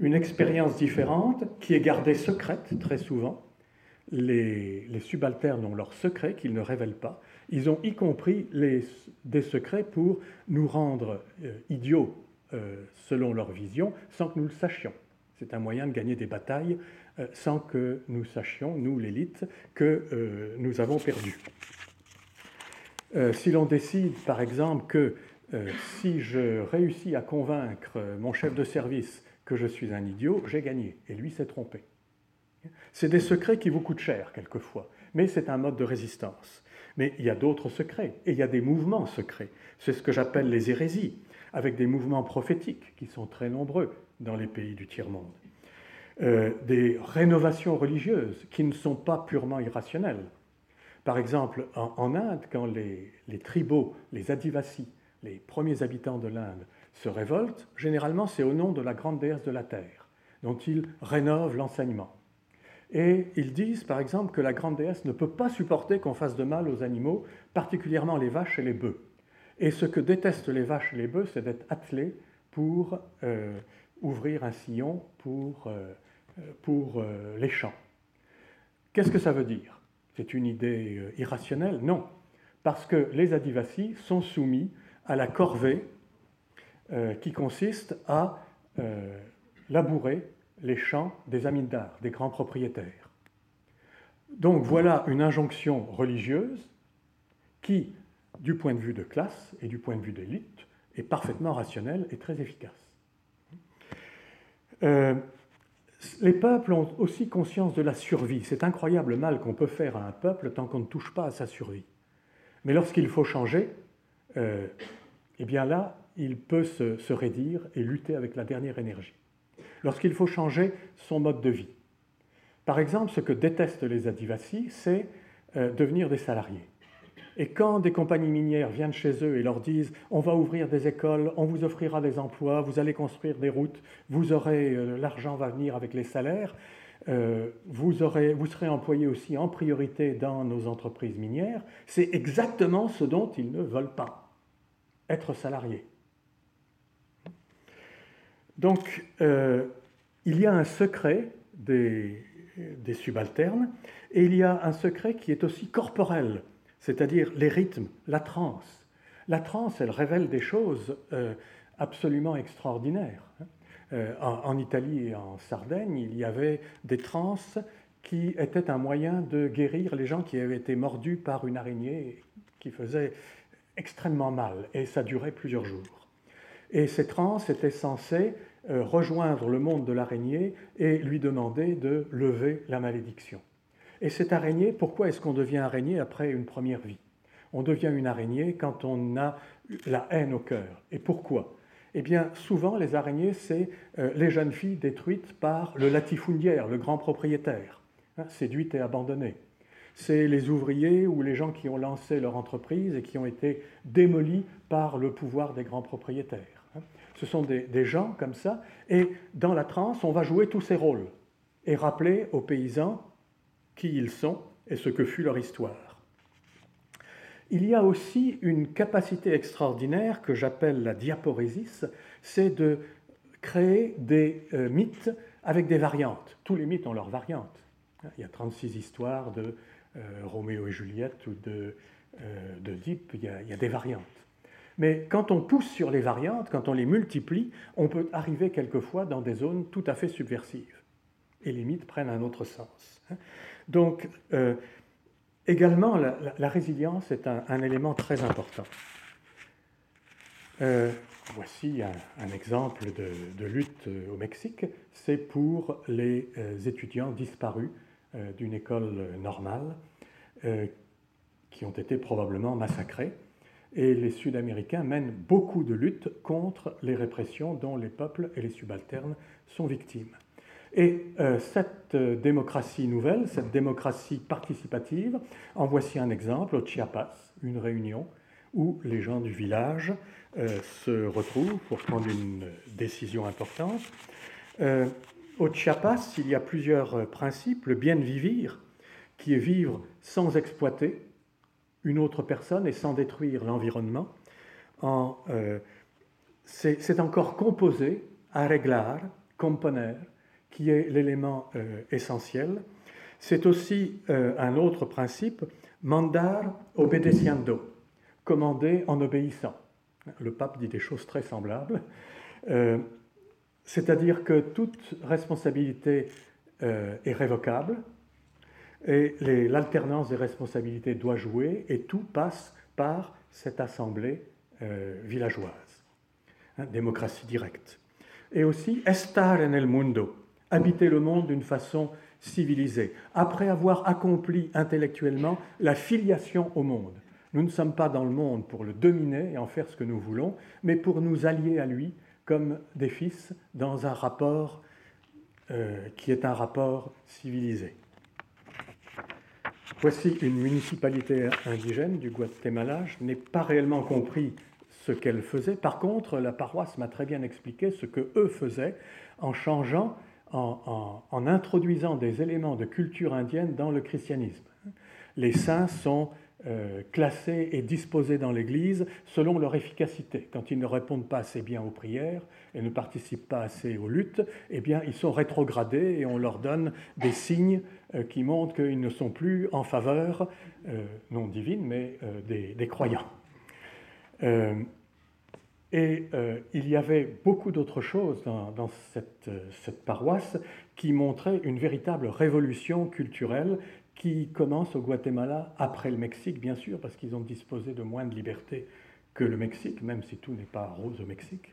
Une expérience différente qui est gardée secrète très souvent, les, subalternes ont leurs secrets qu'ils ne révèlent pas. Ils ont y compris des secrets pour nous rendre euh, idiots euh, selon leur vision sans que nous le sachions. C'est un moyen de gagner des batailles euh, sans que nous sachions, nous l'élite, que nous avons perdu. si l'on décide, par exemple, que si je réussis à convaincre mon chef de service que je suis un idiot, j'ai gagné, et lui s'est trompé. C'est des secrets qui vous coûtent cher quelquefois, mais c'est un mode de résistance. Mais il y a d'autres secrets, et il y a des mouvements secrets. C'est ce que j'appelle les hérésies, avec des mouvements prophétiques qui sont très nombreux dans les pays du tiers-monde. Euh, des rénovations religieuses qui ne sont pas purement irrationnelles. Par exemple, en, Inde, quand les, les, tribaux, les Adivasis, les premiers habitants de l'Inde, se révoltent, généralement c'est au nom de la grande déesse de la terre, dont ils rénovent l'enseignement. Et ils disent, par exemple, que la grande déesse ne peut pas supporter qu'on fasse de mal aux animaux, particulièrement les vaches et les bœufs. Et ce que détestent les vaches et les bœufs, c'est d'être attelés pour euh, ouvrir un sillon pour, euh, pour euh, les champs. Qu'est-ce que ça veut dire? C'est une idée irrationnelle? Non, parce que les Adivasis sont soumis à la corvée qui consiste à labourer les champs des amindars, des grands propriétaires. Donc voilà une injonction religieuse qui, du point de vue de classe et du point de vue d'élite, est parfaitement rationnelle et très efficace. Euh, les peuples ont aussi conscience de la survie. C'est incroyable le mal qu'on peut faire à un peuple tant qu'on ne touche pas à sa survie. Mais lorsqu'il faut changer, euh, eh bien là, il peut se, se et lutter avec la dernière énergie lorsqu'il faut changer son mode de vie. Par exemple, ce que détestent les Adivasis, c'est euh, devenir des salariés. Et quand des compagnies minières viennent chez eux et leur disent on va ouvrir des écoles, on vous offrira des emplois, vous allez construire des routes, vous aurez euh, l'argent va venir avec les salaires, euh, vous, aurez, vous serez employé aussi en priorité dans nos entreprises minières, c'est exactement ce dont ils ne veulent pas, être salariés. Donc, euh, il y a un secret des, subalternes, et il y a un secret qui est aussi corporel, c'est-à-dire les rythmes, la transe. La transe, elle révèle des choses euh, absolument extraordinaires. Euh, en, Italie et en Sardaigne, il y avait des transes qui étaient un moyen de guérir les gens qui avaient été mordus par une araignée qui faisait extrêmement mal, et ça durait plusieurs jours. Et ces transes étaient censées euh, rejoindre le monde de l'araignée et lui demander de lever la malédiction. Et cette araignée, pourquoi est-ce qu'on devient araignée après une première vie? On devient une araignée quand on a la haine au cœur. Et pourquoi? Eh bien, souvent, les araignées, c'est euh, les jeunes filles détruites par le latifundiaire, le grand propriétaire, hein, séduites et abandonnées. C'est les ouvriers ou les gens qui ont lancé leur entreprise et qui ont été démolis par le pouvoir des grands propriétaires. Hein. Ce sont des, des gens comme ça. Et dans la transe, on va jouer tous ces rôles et rappeler aux paysans qui ils sont et ce que fut leur histoire il y a aussi une capacité extraordinaire que j'appelle la diaporésis, c'est de créer des euh, mythes avec des variantes. Tous les mythes ont leurs variantes. Il y a 36 histoires de euh, Roméo et Juliette ou de, euh, d'Oedipe, il, il y a des variantes. Mais quand on pousse sur les variantes, quand on les multiplie, on peut arriver quelquefois dans des zones tout à fait subversives. Et les mythes prennent un autre sens. Donc, Également, la, résilience est un, élément très important. Euh, voici un, exemple de, lutte euh, au Mexique. C'est pour les euh, étudiants disparus d'une école normale qui ont été probablement massacrés. Et les Sud-Américains mènent beaucoup de luttes contre les répressions dont les peuples et les subalternes sont victimes. Et euh, cette euh, démocratie nouvelle, cette démocratie participative, en voici un exemple au Chiapas, une réunion où les gens du village euh, se retrouvent pour prendre une décision importante. au Chiapas, il y a plusieurs principes. Le bien vivre, qui est vivre sans exploiter une autre personne et sans détruire l'environnement. c'est encore composé, arreglar, componer, qui est l'élément euh, essentiel. C'est aussi euh, un autre principe, mandar obedeciendo, commander en obéissant. Le pape dit des choses très semblables. Euh, c'est-à-dire que toute responsabilité est révocable et l'alternance des responsabilités doit jouer et tout passe par cette assemblée villageoise. Hein, démocratie directe. Et aussi estar en el mundo, habiter le monde d'une façon civilisée, après avoir accompli intellectuellement la filiation au monde. Nous ne sommes pas dans le monde pour le dominer et en faire ce que nous voulons, mais pour nous allier à lui comme des fils dans un rapport euh, qui est un rapport civilisé. Voici une municipalité indigène du Guatemala. Je n'ai pas réellement compris ce qu'elle faisait. Par contre, la paroisse m'a très bien expliqué ce que eux faisaient en changeant en, introduisant des éléments de culture indienne dans le christianisme. Les saints sont euh, classés et disposés dans l'Église selon leur efficacité. Quand ils ne répondent pas assez bien aux prières et ne participent pas assez aux luttes, eh bien, ils sont rétrogradés et on leur donne des signes euh, qui montrent qu'ils ne sont plus en faveur, euh, non divine, mais des, des, croyants. Et euh, il y avait beaucoup d'autres choses dans, cette, euh, cette, paroisse qui montraient une véritable révolution culturelle qui commence au Guatemala après le Mexique, bien sûr, parce qu'ils ont disposé de moins de liberté que le Mexique, même si tout n'est pas rose au Mexique.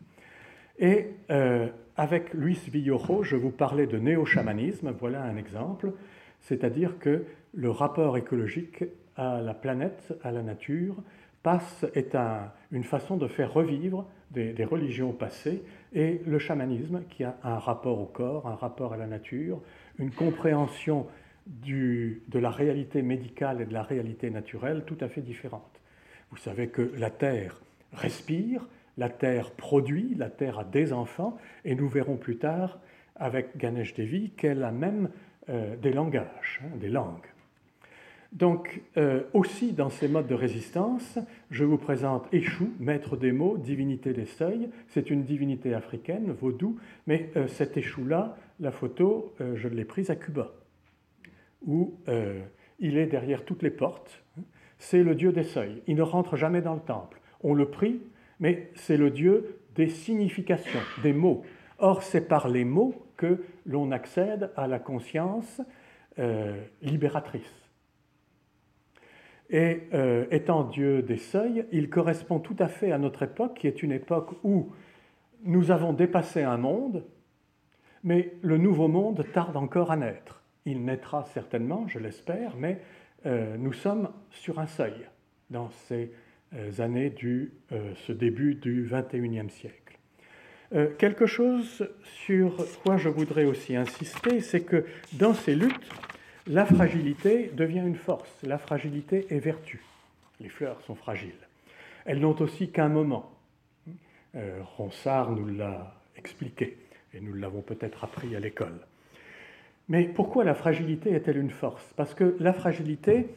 Et euh, avec Luis Villojo, je vous parlais de néo-chamanisme, voilà un exemple, c'est-à-dire que le rapport écologique à la planète, à la nature, passe, est une façon de faire revivre des, religions passées et le chamanisme qui a un rapport au corps, un rapport à la nature, une compréhension de la réalité médicale et de la réalité naturelle tout à fait différente. Vous savez que la Terre respire, la Terre produit, la Terre a des enfants, et nous verrons plus tard avec Ganesh Devi qu'elle a même euh, des langages, hein, des langues. Donc, euh, aussi dans ces modes de résistance, je vous présente Échou, maître des mots, divinité des seuils. C'est une divinité africaine, vaudou, mais euh, cet Échou-là, la photo, euh, je l'ai prise à Cuba, où il est derrière toutes les portes. C'est le dieu des seuils. Il ne rentre jamais dans le temple. On le prie, mais c'est le dieu des significations, des mots. Or, c'est par les mots que l'on accède à la conscience libératrice. Et euh, étant Dieu des seuils, il correspond tout à fait à notre époque, qui est une époque où nous avons dépassé un monde, mais le nouveau monde tarde encore à naître. Il naîtra certainement, je l'espère, mais euh, nous sommes sur un seuil dans ces années du ce début du XXIe siècle. quelque chose sur quoi je voudrais aussi insister, c'est que dans ces luttes, la fragilité devient une force, la fragilité est vertu. Les fleurs sont fragiles. Elles n'ont aussi qu'un moment. Ronsard nous l'a expliqué, et nous l'avons peut-être appris à l'école. Mais pourquoi la fragilité est-elle une force? Parce que la fragilité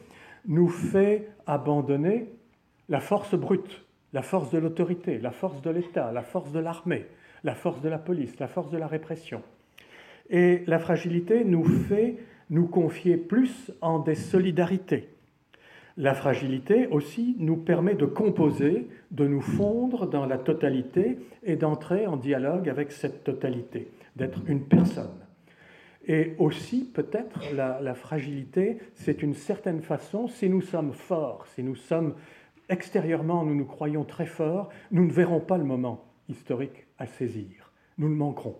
nous fait abandonner la force brute, la force de l'autorité, la force de l'État, la force de l'armée, la force de la police, la force de la répression. Et la fragilité nous fait nous confier plus en des solidarités. La fragilité aussi nous permet de composer, de nous fondre dans la totalité et d'entrer en dialogue avec cette totalité, d'être une personne. Et aussi, peut-être, la, fragilité, c'est une certaine façon, si nous sommes forts, si nous sommes extérieurement, nous nous croyons très forts, nous ne verrons pas le moment historique à saisir. Nous le manquerons.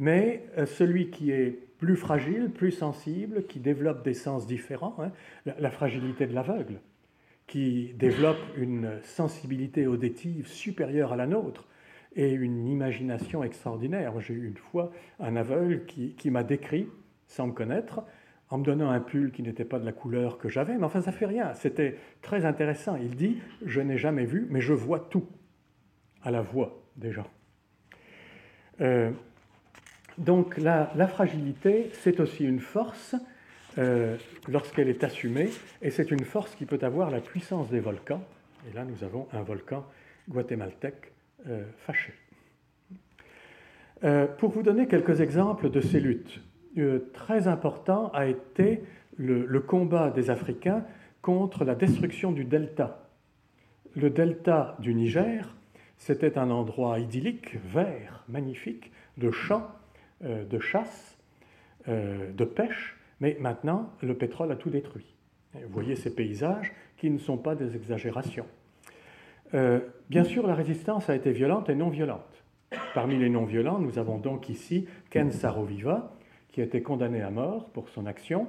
Mais euh, celui qui est plus fragile, plus sensible, qui développe des sens différents, hein, la, fragilité de l'aveugle, qui développe une sensibilité auditive supérieure à la nôtre, et une imagination extraordinaire. J'ai eu une fois un aveugle qui, m'a décrit, sans me connaître, en me donnant un pull qui n'était pas de la couleur que j'avais, mais enfin ça fait rien, c'était très intéressant. Il dit, je n'ai jamais vu, mais je vois tout, à la voix des gens. Euh, donc la, fragilité, c'est aussi une force euh, lorsqu'elle est assumée, et c'est une force qui peut avoir la puissance des volcans. Et là, nous avons un volcan guatémaltèque euh, fâché. Euh, pour vous donner quelques exemples de ces luttes, très important a été le, combat des Africains contre la destruction du delta. Le delta du Niger, c'était un endroit idyllique, vert, magnifique, de champs, de chasse, de pêche, mais maintenant le pétrole a tout détruit. Vous voyez ces paysages qui ne sont pas des exagérations. Euh, bien sûr, la résistance a été violente et non violente. Parmi les non-violents, nous avons donc ici Ken Saroviva, qui a été condamné à mort pour son action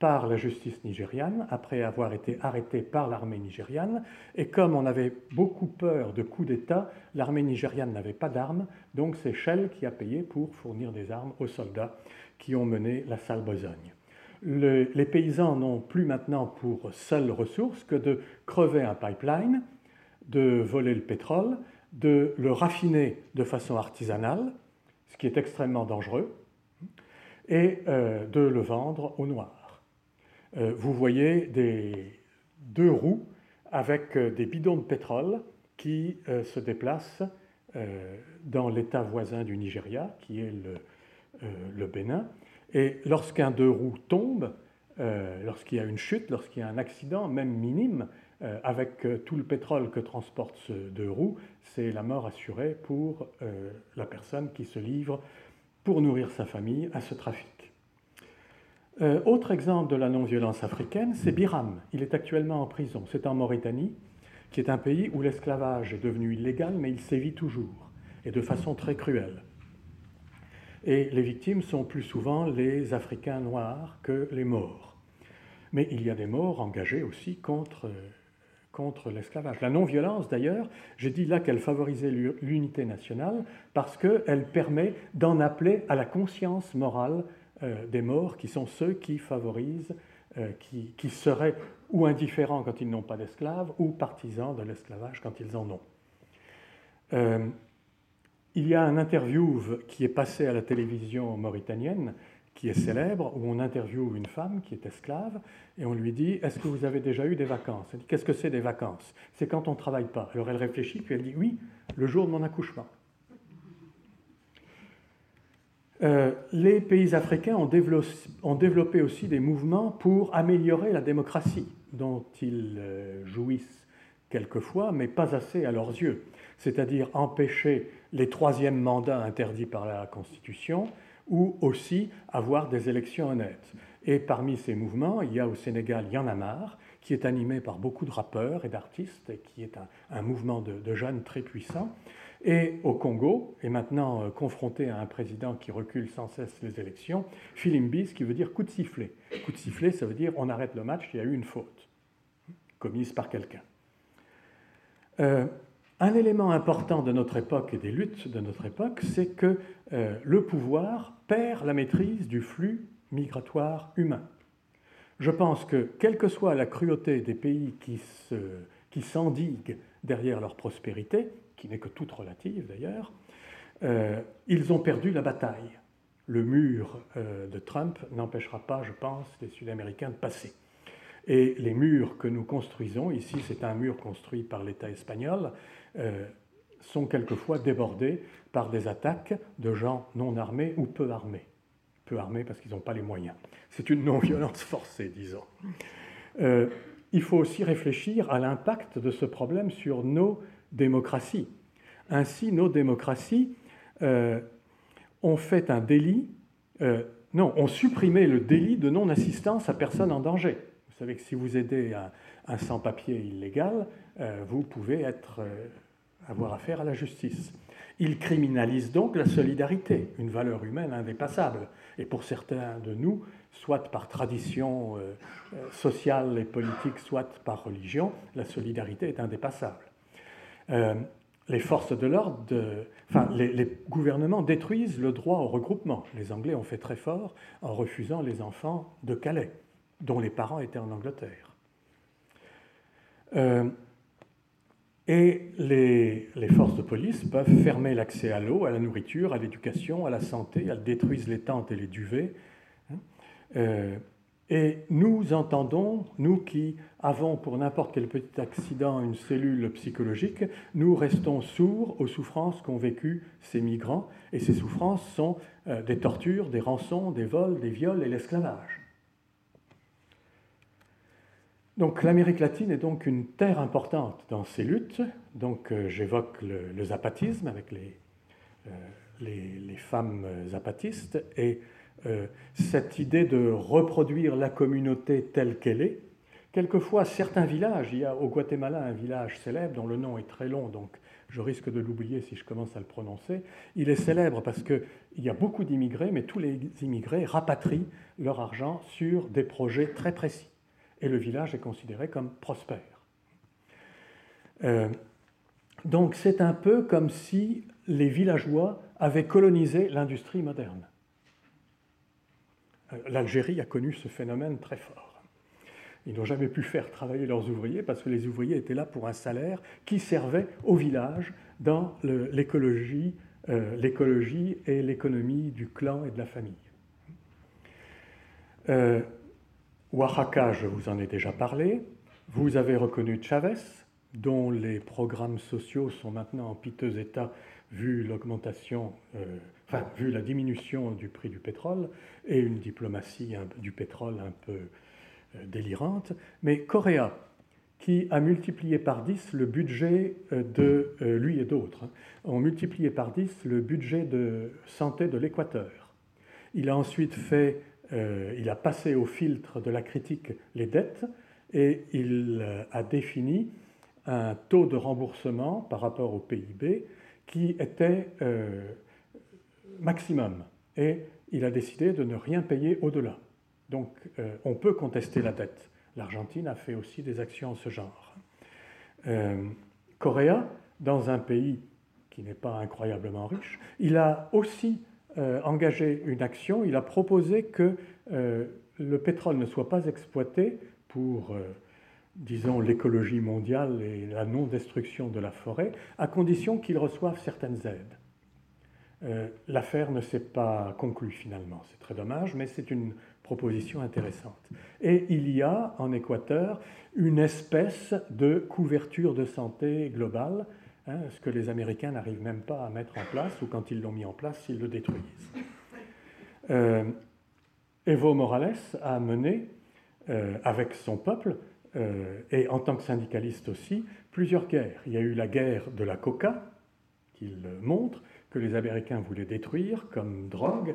par la justice nigériane, après avoir été arrêté par l'armée nigériane. Et comme on avait beaucoup peur de coups d'État, l'armée nigériane n'avait pas d'armes, donc c'est Shell qui a payé pour fournir des armes aux soldats qui ont mené la sale besogne. les paysans n'ont plus maintenant pour seule ressource que de crever un pipeline de voler le pétrole, de le raffiner de façon artisanale, ce qui est extrêmement dangereux, et euh, de le vendre au noir. Euh, vous voyez des, deux roues avec euh, des bidons de pétrole qui se déplacent dans l'état voisin du Nigeria, qui est le, Bénin. Et lorsqu'un deux roues tombe, lorsqu'il y a une chute, lorsqu'il y a un accident, même minime, euh, avec euh, tout le pétrole que transporte ce deux roues, c'est la mort assurée pour euh, la personne qui se livre pour nourrir sa famille à ce trafic. Autre exemple de la non-violence africaine, c'est Biram. Il est actuellement en prison. C'est en Mauritanie, qui est un pays où l'esclavage est devenu illégal, mais il sévit toujours, et de façon très cruelle. Et les victimes sont plus souvent les Africains noirs que les morts. Mais il y a des morts engagés aussi contre contre l'esclavage. La non-violence, d'ailleurs, j'ai dit là qu'elle favorisait l'unité nationale parce qu'elle permet d'en appeler à la conscience morale euh, des morts, qui sont ceux qui favorisent, euh, qui, seraient ou indifférents quand ils n'ont pas d'esclaves, ou partisans de l'esclavage quand ils en ont. Euh, il y a un interview qui est passé à la télévision mauritanienne qui est célèbre, où on interviewe une femme qui est esclave, et on lui dit Est-ce que vous avez déjà eu des vacances? Elle dit Qu'est-ce que c'est des vacances? C'est quand on ne travaille pas. Alors elle réfléchit, puis elle dit Oui, le jour de mon accouchement. Euh, les pays africains ont développé, aussi des mouvements pour améliorer la démocratie, dont ils euh, jouissent quelquefois, mais pas assez à leurs yeux. C'est-à-dire empêcher les troisièmes mandats interdits par la Constitution, ou aussi avoir des élections honnêtes. Et parmi ces mouvements, il y a au Sénégal Y en a marre, qui est animé par beaucoup de rappeurs et d'artistes, et qui est un, mouvement de, jeunes très puissant. Et au Congo, et maintenant euh, confronté à un président qui recule sans cesse les élections, Philimbis, qui veut dire coup de sifflet. Coup de sifflet, ça veut dire on arrête le match, il y a eu une faute commise par quelqu'un. un élément important de notre époque et des luttes de notre époque, c'est que le pouvoir perd la maîtrise du flux migratoire humain. Je pense que, quelle que soit la cruauté des pays qui s'endiguent derrière leur prospérité, qui n'est que toute relative d'ailleurs, euh, ils ont perdu la bataille. Le mur euh, de Trump n'empêchera pas, je pense, les Sud-Américains de passer. Et les murs que nous construisons, ici c'est un mur construit par l'État espagnol, euh, sont quelquefois débordés par des attaques de gens non armés ou peu armés. Peu armés parce qu'ils n'ont pas les moyens. C'est une non-violence forcée, disons. il faut aussi réfléchir à l'impact de ce problème sur nos démocraties. Ainsi, nos démocraties euh, ont fait un délit, euh, non, ont supprimé le délit de non-assistance à personne en danger. Vous savez que si vous aidez un, sans-papier illégal, euh, vous pouvez être, avoir affaire à la justice. Ils criminalisent donc la solidarité, une valeur humaine indépassable. Et pour certains de nous, soit par tradition sociale et politique, soit par religion, la solidarité est indépassable les forces de l'ordre, enfin, les, gouvernements détruisent le droit au regroupement. Les Anglais ont fait très fort en refusant les enfants de Calais, dont les parents étaient en Angleterre. Euh, et les, forces de police peuvent fermer l'accès à l'eau, à la nourriture, à l'éducation, à la santé. Elles détruisent les tentes et les duvets. Hein. Euh, et nous entendons, nous qui avons pour n'importe quel petit accident une cellule psychologique, nous restons sourds aux souffrances qu'ont vécues ces migrants. Et ces souffrances sont euh, des tortures, des rançons, des vols, des viols et l'esclavage. Donc l'Amérique latine est donc une terre importante dans ces luttes. Donc euh, j'évoque le, zapatisme avec les, euh, femmes zapatistes et cette idée de reproduire la communauté telle qu'elle est. Quelquefois, certains villages, il y a au Guatemala un village célèbre dont le nom est très long, donc je risque de l'oublier si je commence à le prononcer. Il est célèbre parce qu'il y a beaucoup d'immigrés, mais tous les immigrés rapatrient leur argent sur des projets très précis. Et le village est considéré comme prospère. Euh, donc c'est un peu comme si les villageois avaient colonisé l'industrie moderne. Euh, L'Algérie a connu ce phénomène très fort. Ils n'ont jamais pu faire travailler leurs ouvriers parce que les ouvriers étaient là pour un salaire qui servait au village dans l'écologie, euh, l'écologie et l'économie du clan et de la famille. Euh, Oaxaca, je vous en ai déjà parlé. Vous avez reconnu Chavez, dont les programmes sociaux sont maintenant en piteux état vu l'augmentation enfin, vu la diminution du prix du pétrole et une diplomatie du pétrole un peu euh, délirante, mais Correa, qui a multiplié par 10 le budget euh, de euh, lui et d'autres, hein, ont multiplié par 10 le budget de santé de l'Équateur. Il a ensuite fait, il a passé au filtre de la critique les dettes et il a défini un taux de remboursement par rapport au PIB qui était maximum. Et il a décidé de ne rien payer au-delà. Donc euh, on peut contester la dette. L'Argentine a fait aussi des actions en ce genre. Euh, dans un pays qui n'est pas incroyablement riche, il a aussi euh, engagé une action, il a proposé que le pétrole ne soit pas exploité pour, disons, l'écologie mondiale et la non-destruction de la forêt, à condition qu'il reçoive certaines aides. Euh, l'affaire ne s'est pas conclue finalement. C'est très dommage, mais c'est une proposition intéressante. Et il y a en Équateur une espèce de couverture de santé globale, hein, ce que les Américains n'arrivent même pas à mettre en place, ou quand ils l'ont mis en place, ils le détruisent. Euh, Evo Morales a mené, euh, avec son peuple, et en tant que syndicaliste aussi, plusieurs guerres. Il y a eu la guerre de la coca, qu'il montre, que les Américains voulaient détruire comme drogue,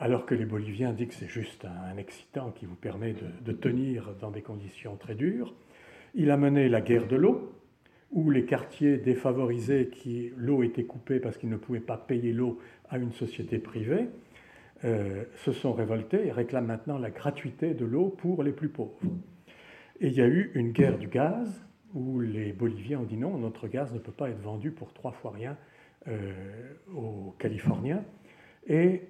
alors que les Boliviens disent que c'est juste un, excitant qui vous permet de, tenir dans des conditions très dures. Il a mené la guerre de l'eau, où les quartiers défavorisés, qui l'eau était coupée parce qu'ils ne pouvaient pas payer l'eau à une société privée, euh, se sont révoltés et réclament maintenant la gratuité de l'eau pour les plus pauvres. Et il y a eu une guerre du gaz où les Boliviens ont dit non, notre gaz ne peut pas être vendu pour trois fois rien aux Californiens. Et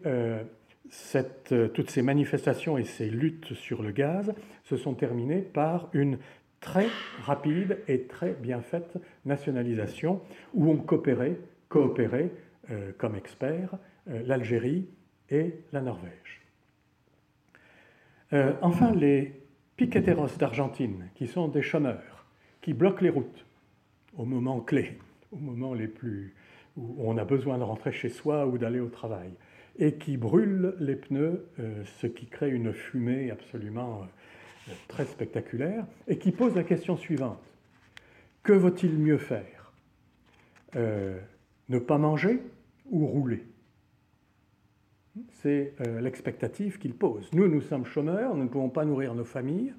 toutes ces manifestations et ces luttes sur le gaz se sont terminées par une très rapide et très bien faite nationalisation où ont coopéré, coopéré comme experts l'Algérie et la Norvège. Euh, enfin, les piqueteros d'Argentine, qui sont des chômeurs, qui bloquent les routes au moment clé, au moment les plus, où on a besoin de rentrer chez soi ou d'aller au travail, et qui brûlent les pneus, euh, ce qui crée une fumée absolument euh, très spectaculaire, et qui pose la question suivante. Que vaut-il mieux faire? Ne pas manger ou rouler? C'est euh, l'expectative qu'il pose. Nous, nous sommes chômeurs, nous ne pouvons pas nourrir nos familles.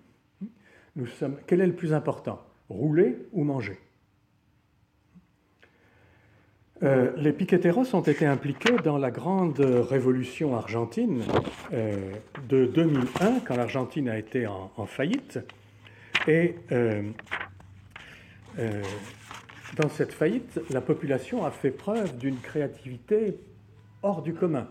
Nous sommes... Quel est le plus important? Rouler ou manger? Euh, les piqueteros ont été impliqués dans la grande révolution argentine euh, de 2001, quand l'Argentine a été en, en faillite. Et dans cette faillite, la population a fait preuve d'une créativité hors du commun.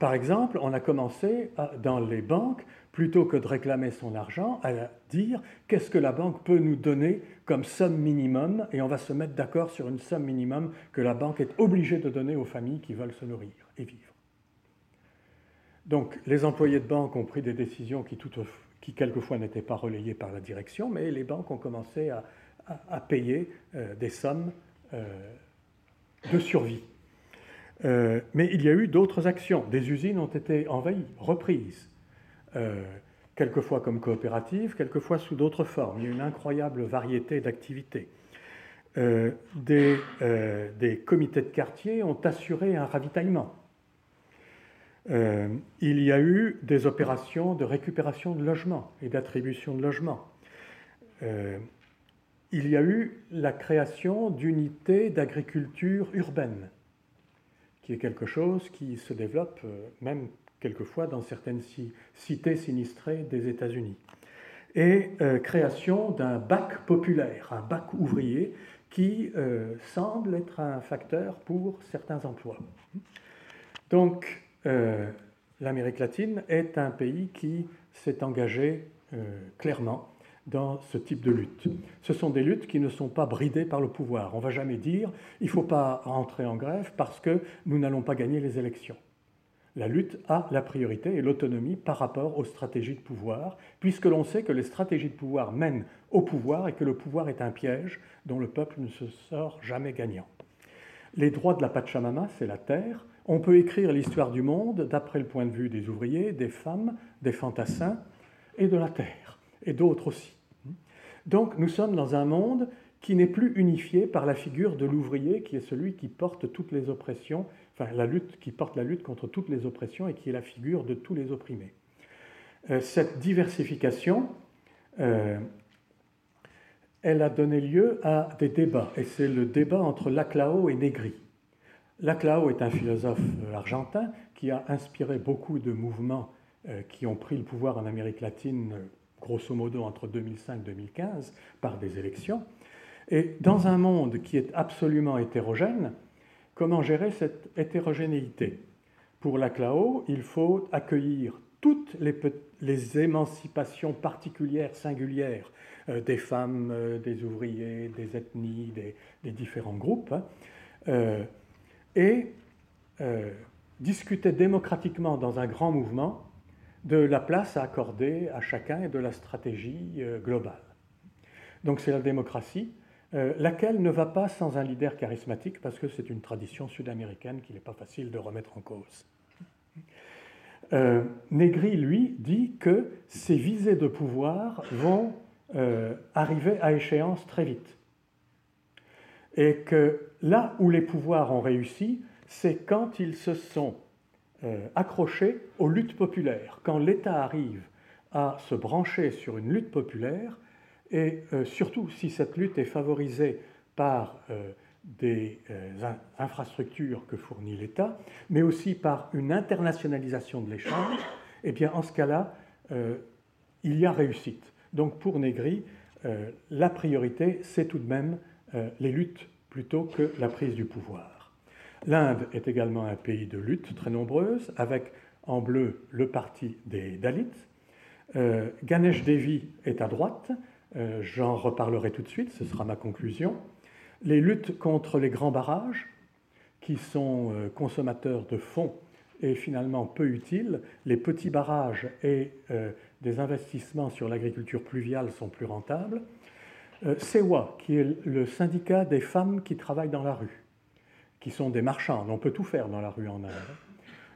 Par exemple, on a commencé dans les banques, plutôt que de réclamer son argent, à dire qu'est-ce que la banque peut nous donner comme somme minimum, et on va se mettre d'accord sur une somme minimum que la banque est obligée de donner aux familles qui veulent se nourrir et vivre. Donc les employés de banque ont pris des décisions qui, quelquefois n'étaient pas relayées par la direction, mais les banques ont commencé à, payer euh, des sommes euh, de survie. Euh, mais il y a eu d'autres actions. Des usines ont été envahies, reprises, euh, quelquefois comme coopératives, quelquefois sous d'autres formes. Il y a une incroyable variété d'activités. Euh, des, des, comités de quartier ont assuré un ravitaillement. il y a eu des opérations de récupération de logements et d'attribution de logements. il y a eu la création d'unités d'agriculture urbaine qui est quelque chose qui se développe euh, même quelquefois dans certaines cités sinistrées des États-Unis. Et euh, création d'un bac populaire, un bac ouvrier, qui euh, semble être un facteur pour certains emplois. Donc, l'Amérique latine est un pays qui s'est engagé clairement dans ce type de lutte. Ce sont des luttes qui ne sont pas bridées par le pouvoir. On ne va jamais dire il ne faut pas rentrer en grève parce que nous n'allons pas gagner les élections. La lutte a la priorité et l'autonomie par rapport aux stratégies de pouvoir, puisque l'on sait que les stratégies de pouvoir mènent au pouvoir et que le pouvoir est un piège dont le peuple ne se sort jamais gagnant. Les droits de la Pachamama, c'est la terre. On peut écrire l'histoire du monde d'après le point de vue des ouvriers, des femmes, des fantassins et de la terre, et d'autres aussi. Donc nous sommes dans un monde qui n'est plus unifié par la figure de l'ouvrier qui est celui qui porte toutes les oppressions, la lutte qui porte la lutte contre toutes les oppressions et qui est la figure de tous les opprimés. Euh, cette diversification, euh, elle a donné lieu à des débats, et c'est le débat entre Laclao et Negri. Laclao est un philosophe euh, argentin qui a inspiré beaucoup de mouvements qui ont pris le pouvoir en Amérique latine grosso modo entre 2005 et 2015, par des élections. Et dans un monde qui est absolument hétérogène, comment gérer cette hétérogénéité? Pour la CLAO, il faut accueillir toutes les, émancipations particulières, singulières euh, des femmes, euh, des ouvriers, des ethnies, des, différents groupes, hein, euh, et discuter démocratiquement dans un grand mouvement de la place à accorder à chacun et de la stratégie euh, globale. Donc c'est la démocratie, euh, laquelle ne va pas sans un leader charismatique parce que c'est une tradition sud-américaine qu'il n'est pas facile de remettre en cause. Euh, Negri, lui, dit que ces visées de pouvoir vont arriver à échéance très vite. Et que là où les pouvoirs ont réussi, c'est quand ils se sont euh, accroché aux luttes populaires. Quand l'État arrive à se brancher sur une lutte populaire, et euh, surtout si cette lutte est favorisée par euh, des infrastructures que fournit l'État, mais aussi par une internationalisation de l'échange, eh bien en ce cas-là, il y a réussite. Donc pour Negri, la priorité, c'est tout de même les luttes plutôt que la prise du pouvoir. L'Inde est également un pays de lutte très nombreuse, avec en bleu le parti des Dalits. Ganesh Devi est à droite, j'en reparlerai tout de suite, ce sera ma conclusion. Les luttes contre les grands barrages, qui sont consommateurs de fonds et finalement peu utiles. Les petits barrages et euh, des investissements sur l'agriculture pluviale sont plus rentables. Euh, Sewa, qui est le syndicat des femmes qui travaillent dans la rue, qui sont des marchands. On peut tout faire dans la rue en Inde.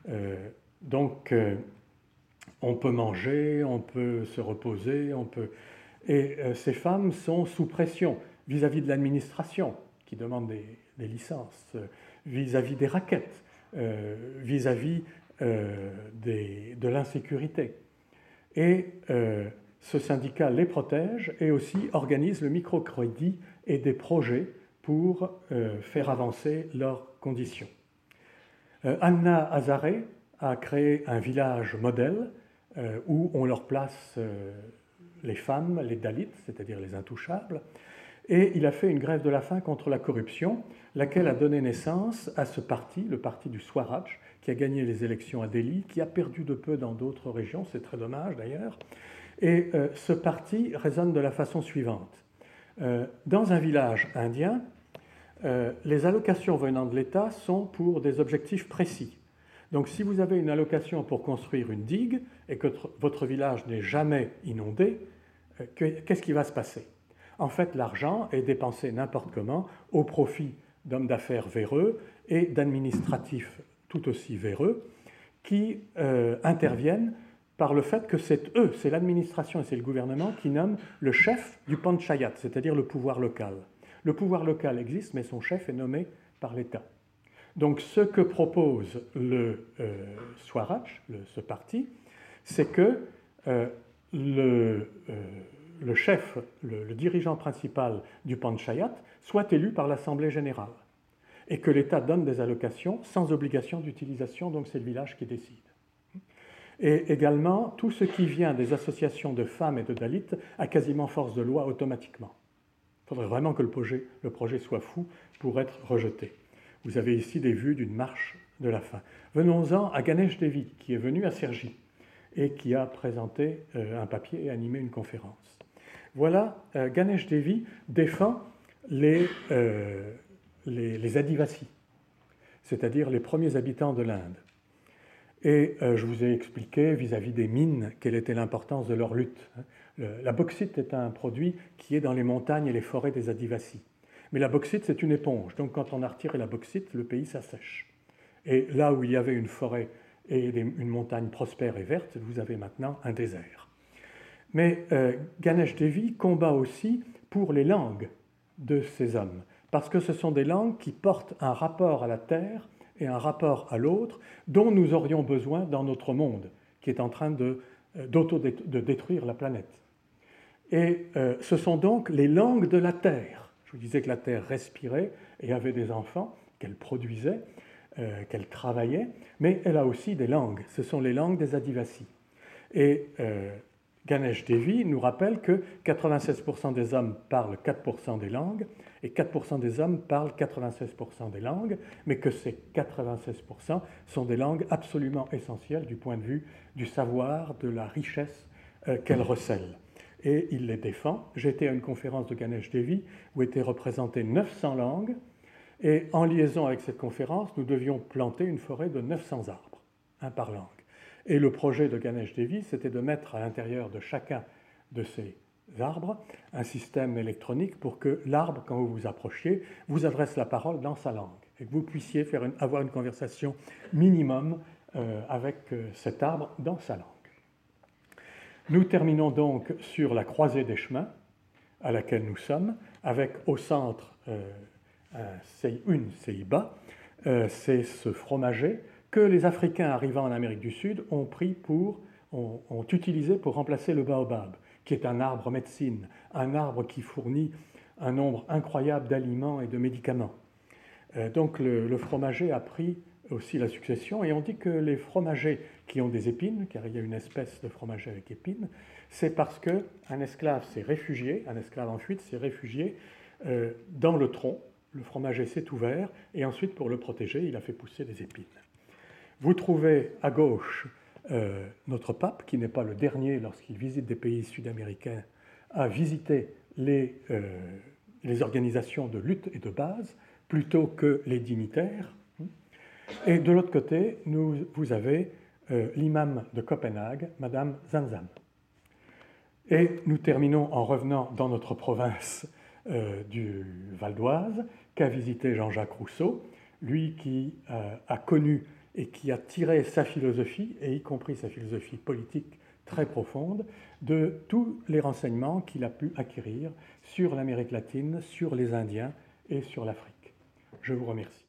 Euh, donc, on peut manger, on peut se reposer, on peut. Et ces femmes sont sous pression vis-à-vis de l'administration, qui demande des, licences, vis-à-vis des raquettes euh, vis-à-vis euh, de l'insécurité. Et euh, ce syndicat les protège et aussi organise le microcrédit et des projets pour faire avancer leurs conditions. Anna Hazare a créé un village modèle où on leur place les femmes, les Dalits, c'est-à-dire les intouchables, et il a fait une grève de la faim contre la corruption, laquelle a donné naissance à ce parti, le parti du Swaraj, qui a gagné les élections à Delhi, qui a perdu de peu dans d'autres régions, c'est très dommage d'ailleurs. Et euh, ce parti résonne de la façon suivante. Euh, dans un village indien, euh, les allocations venant de l'État sont pour des objectifs précis. Donc si vous avez une allocation pour construire une digue et que votre village n'est jamais inondé, qu'est-ce qui va se passer? En fait, l'argent est dépensé n'importe comment au profit d'hommes d'affaires véreux et d'administratifs tout aussi véreux qui euh, interviennent par le fait que c'est eux, c'est l'administration et c'est le gouvernement qui nomment le chef du panchayat, c'est-à-dire le pouvoir local. Le pouvoir local existe, mais son chef est nommé par l'État. Donc ce que propose le euh, Swaraj, ce parti, c'est que euh, le, le chef, le, dirigeant principal du Panchayat, soit élu par l'Assemblée générale et que l'État donne des allocations sans obligation d'utilisation, donc c'est le village qui décide. Et également, tout ce qui vient des associations de femmes et de Dalits a quasiment force de loi automatiquement. Il faudrait vraiment que le projet, soit fou pour être rejeté. Vous avez ici des vues d'une marche de la faim. Venons-en à Ganesh Devi, qui est venu à Sergi et qui a présenté euh, un papier et animé une conférence. Voilà, euh, Ganesh Devi défend les, euh, les, Adivasis, c'est-à-dire les premiers habitants de l'Inde. Et euh, je vous ai expliqué vis-à-vis des mines quelle était l'importance de leur lutte. La bauxite est un produit qui est dans les montagnes et les forêts des Adivasis. Mais la bauxite, c'est une éponge. Donc quand on a retiré la bauxite, le pays s'assèche. Et là où il y avait une forêt et une montagne prospère et verte, vous avez maintenant un désert. Mais euh, Ganesh Devi combat aussi pour les langues de ces hommes, parce que ce sont des langues qui portent un rapport à la terre et un rapport à l'autre dont nous aurions besoin dans notre monde, qui est en train de, euh, de détruire la planète. Et euh, ce sont donc les langues de la terre. Je vous disais que la terre respirait et avait des enfants qu'elle produisait, qu'elle travaillait, mais elle a aussi des langues. Ce sont les langues des Adivasis. Et Ganesh Devi nous rappelle que 96% des hommes parlent 4% des langues et 4% des hommes parlent 96% des langues, mais que ces 96% sont des langues absolument essentielles du point de vue du savoir, de la richesse euh, qu'elles recèlent. Et il les défend. J'étais à une conférence de Ganesh Devi où étaient représentées 900 langues, et en liaison avec cette conférence, nous devions planter une forêt de 900 arbres, un par langue. Et le projet de Ganesh Devi, c'était de mettre à l'intérieur de chacun de ces arbres un système électronique pour que l'arbre, quand vous vous approchiez, vous adresse la parole dans sa langue et que vous puissiez faire avoir une conversation minimum euh, avec euh, cet arbre dans sa langue. Nous terminons donc sur la croisée des chemins à laquelle nous sommes, avec au centre euh, une Seiba, c'est ce fromager que les Africains arrivant en Amérique du Sud ont pris pour, ont, utilisé pour remplacer le baobab, qui est un arbre médecine, un arbre qui fournit un nombre incroyable d'aliments et de médicaments. Euh, donc le, fromager a pris aussi la succession, et on dit que les fromagers qui ont des épines, car il y a une espèce de fromager avec épines, c'est parce qu'un esclave s'est réfugié, un esclave en fuite s'est réfugié euh, dans le tronc, le fromager s'est ouvert, et ensuite, pour le protéger, il a fait pousser des épines. Vous trouvez à gauche euh, notre pape, qui n'est pas le dernier, lorsqu'il visite des pays sud-américains, à visiter les, euh, les organisations de lutte et de base, plutôt que les dignitaires. Et de l'autre côté, nous, vous avez euh, l'imam de Copenhague, Madame Zanzam. Et nous terminons en revenant dans notre province euh, du Val d'Oise, qu'a visité Jean-Jacques Rousseau, lui qui euh, a connu et qui a tiré sa philosophie, et y compris sa philosophie politique très profonde, de tous les renseignements qu'il a pu acquérir sur l'Amérique latine, sur les Indiens et sur l'Afrique. Je vous remercie.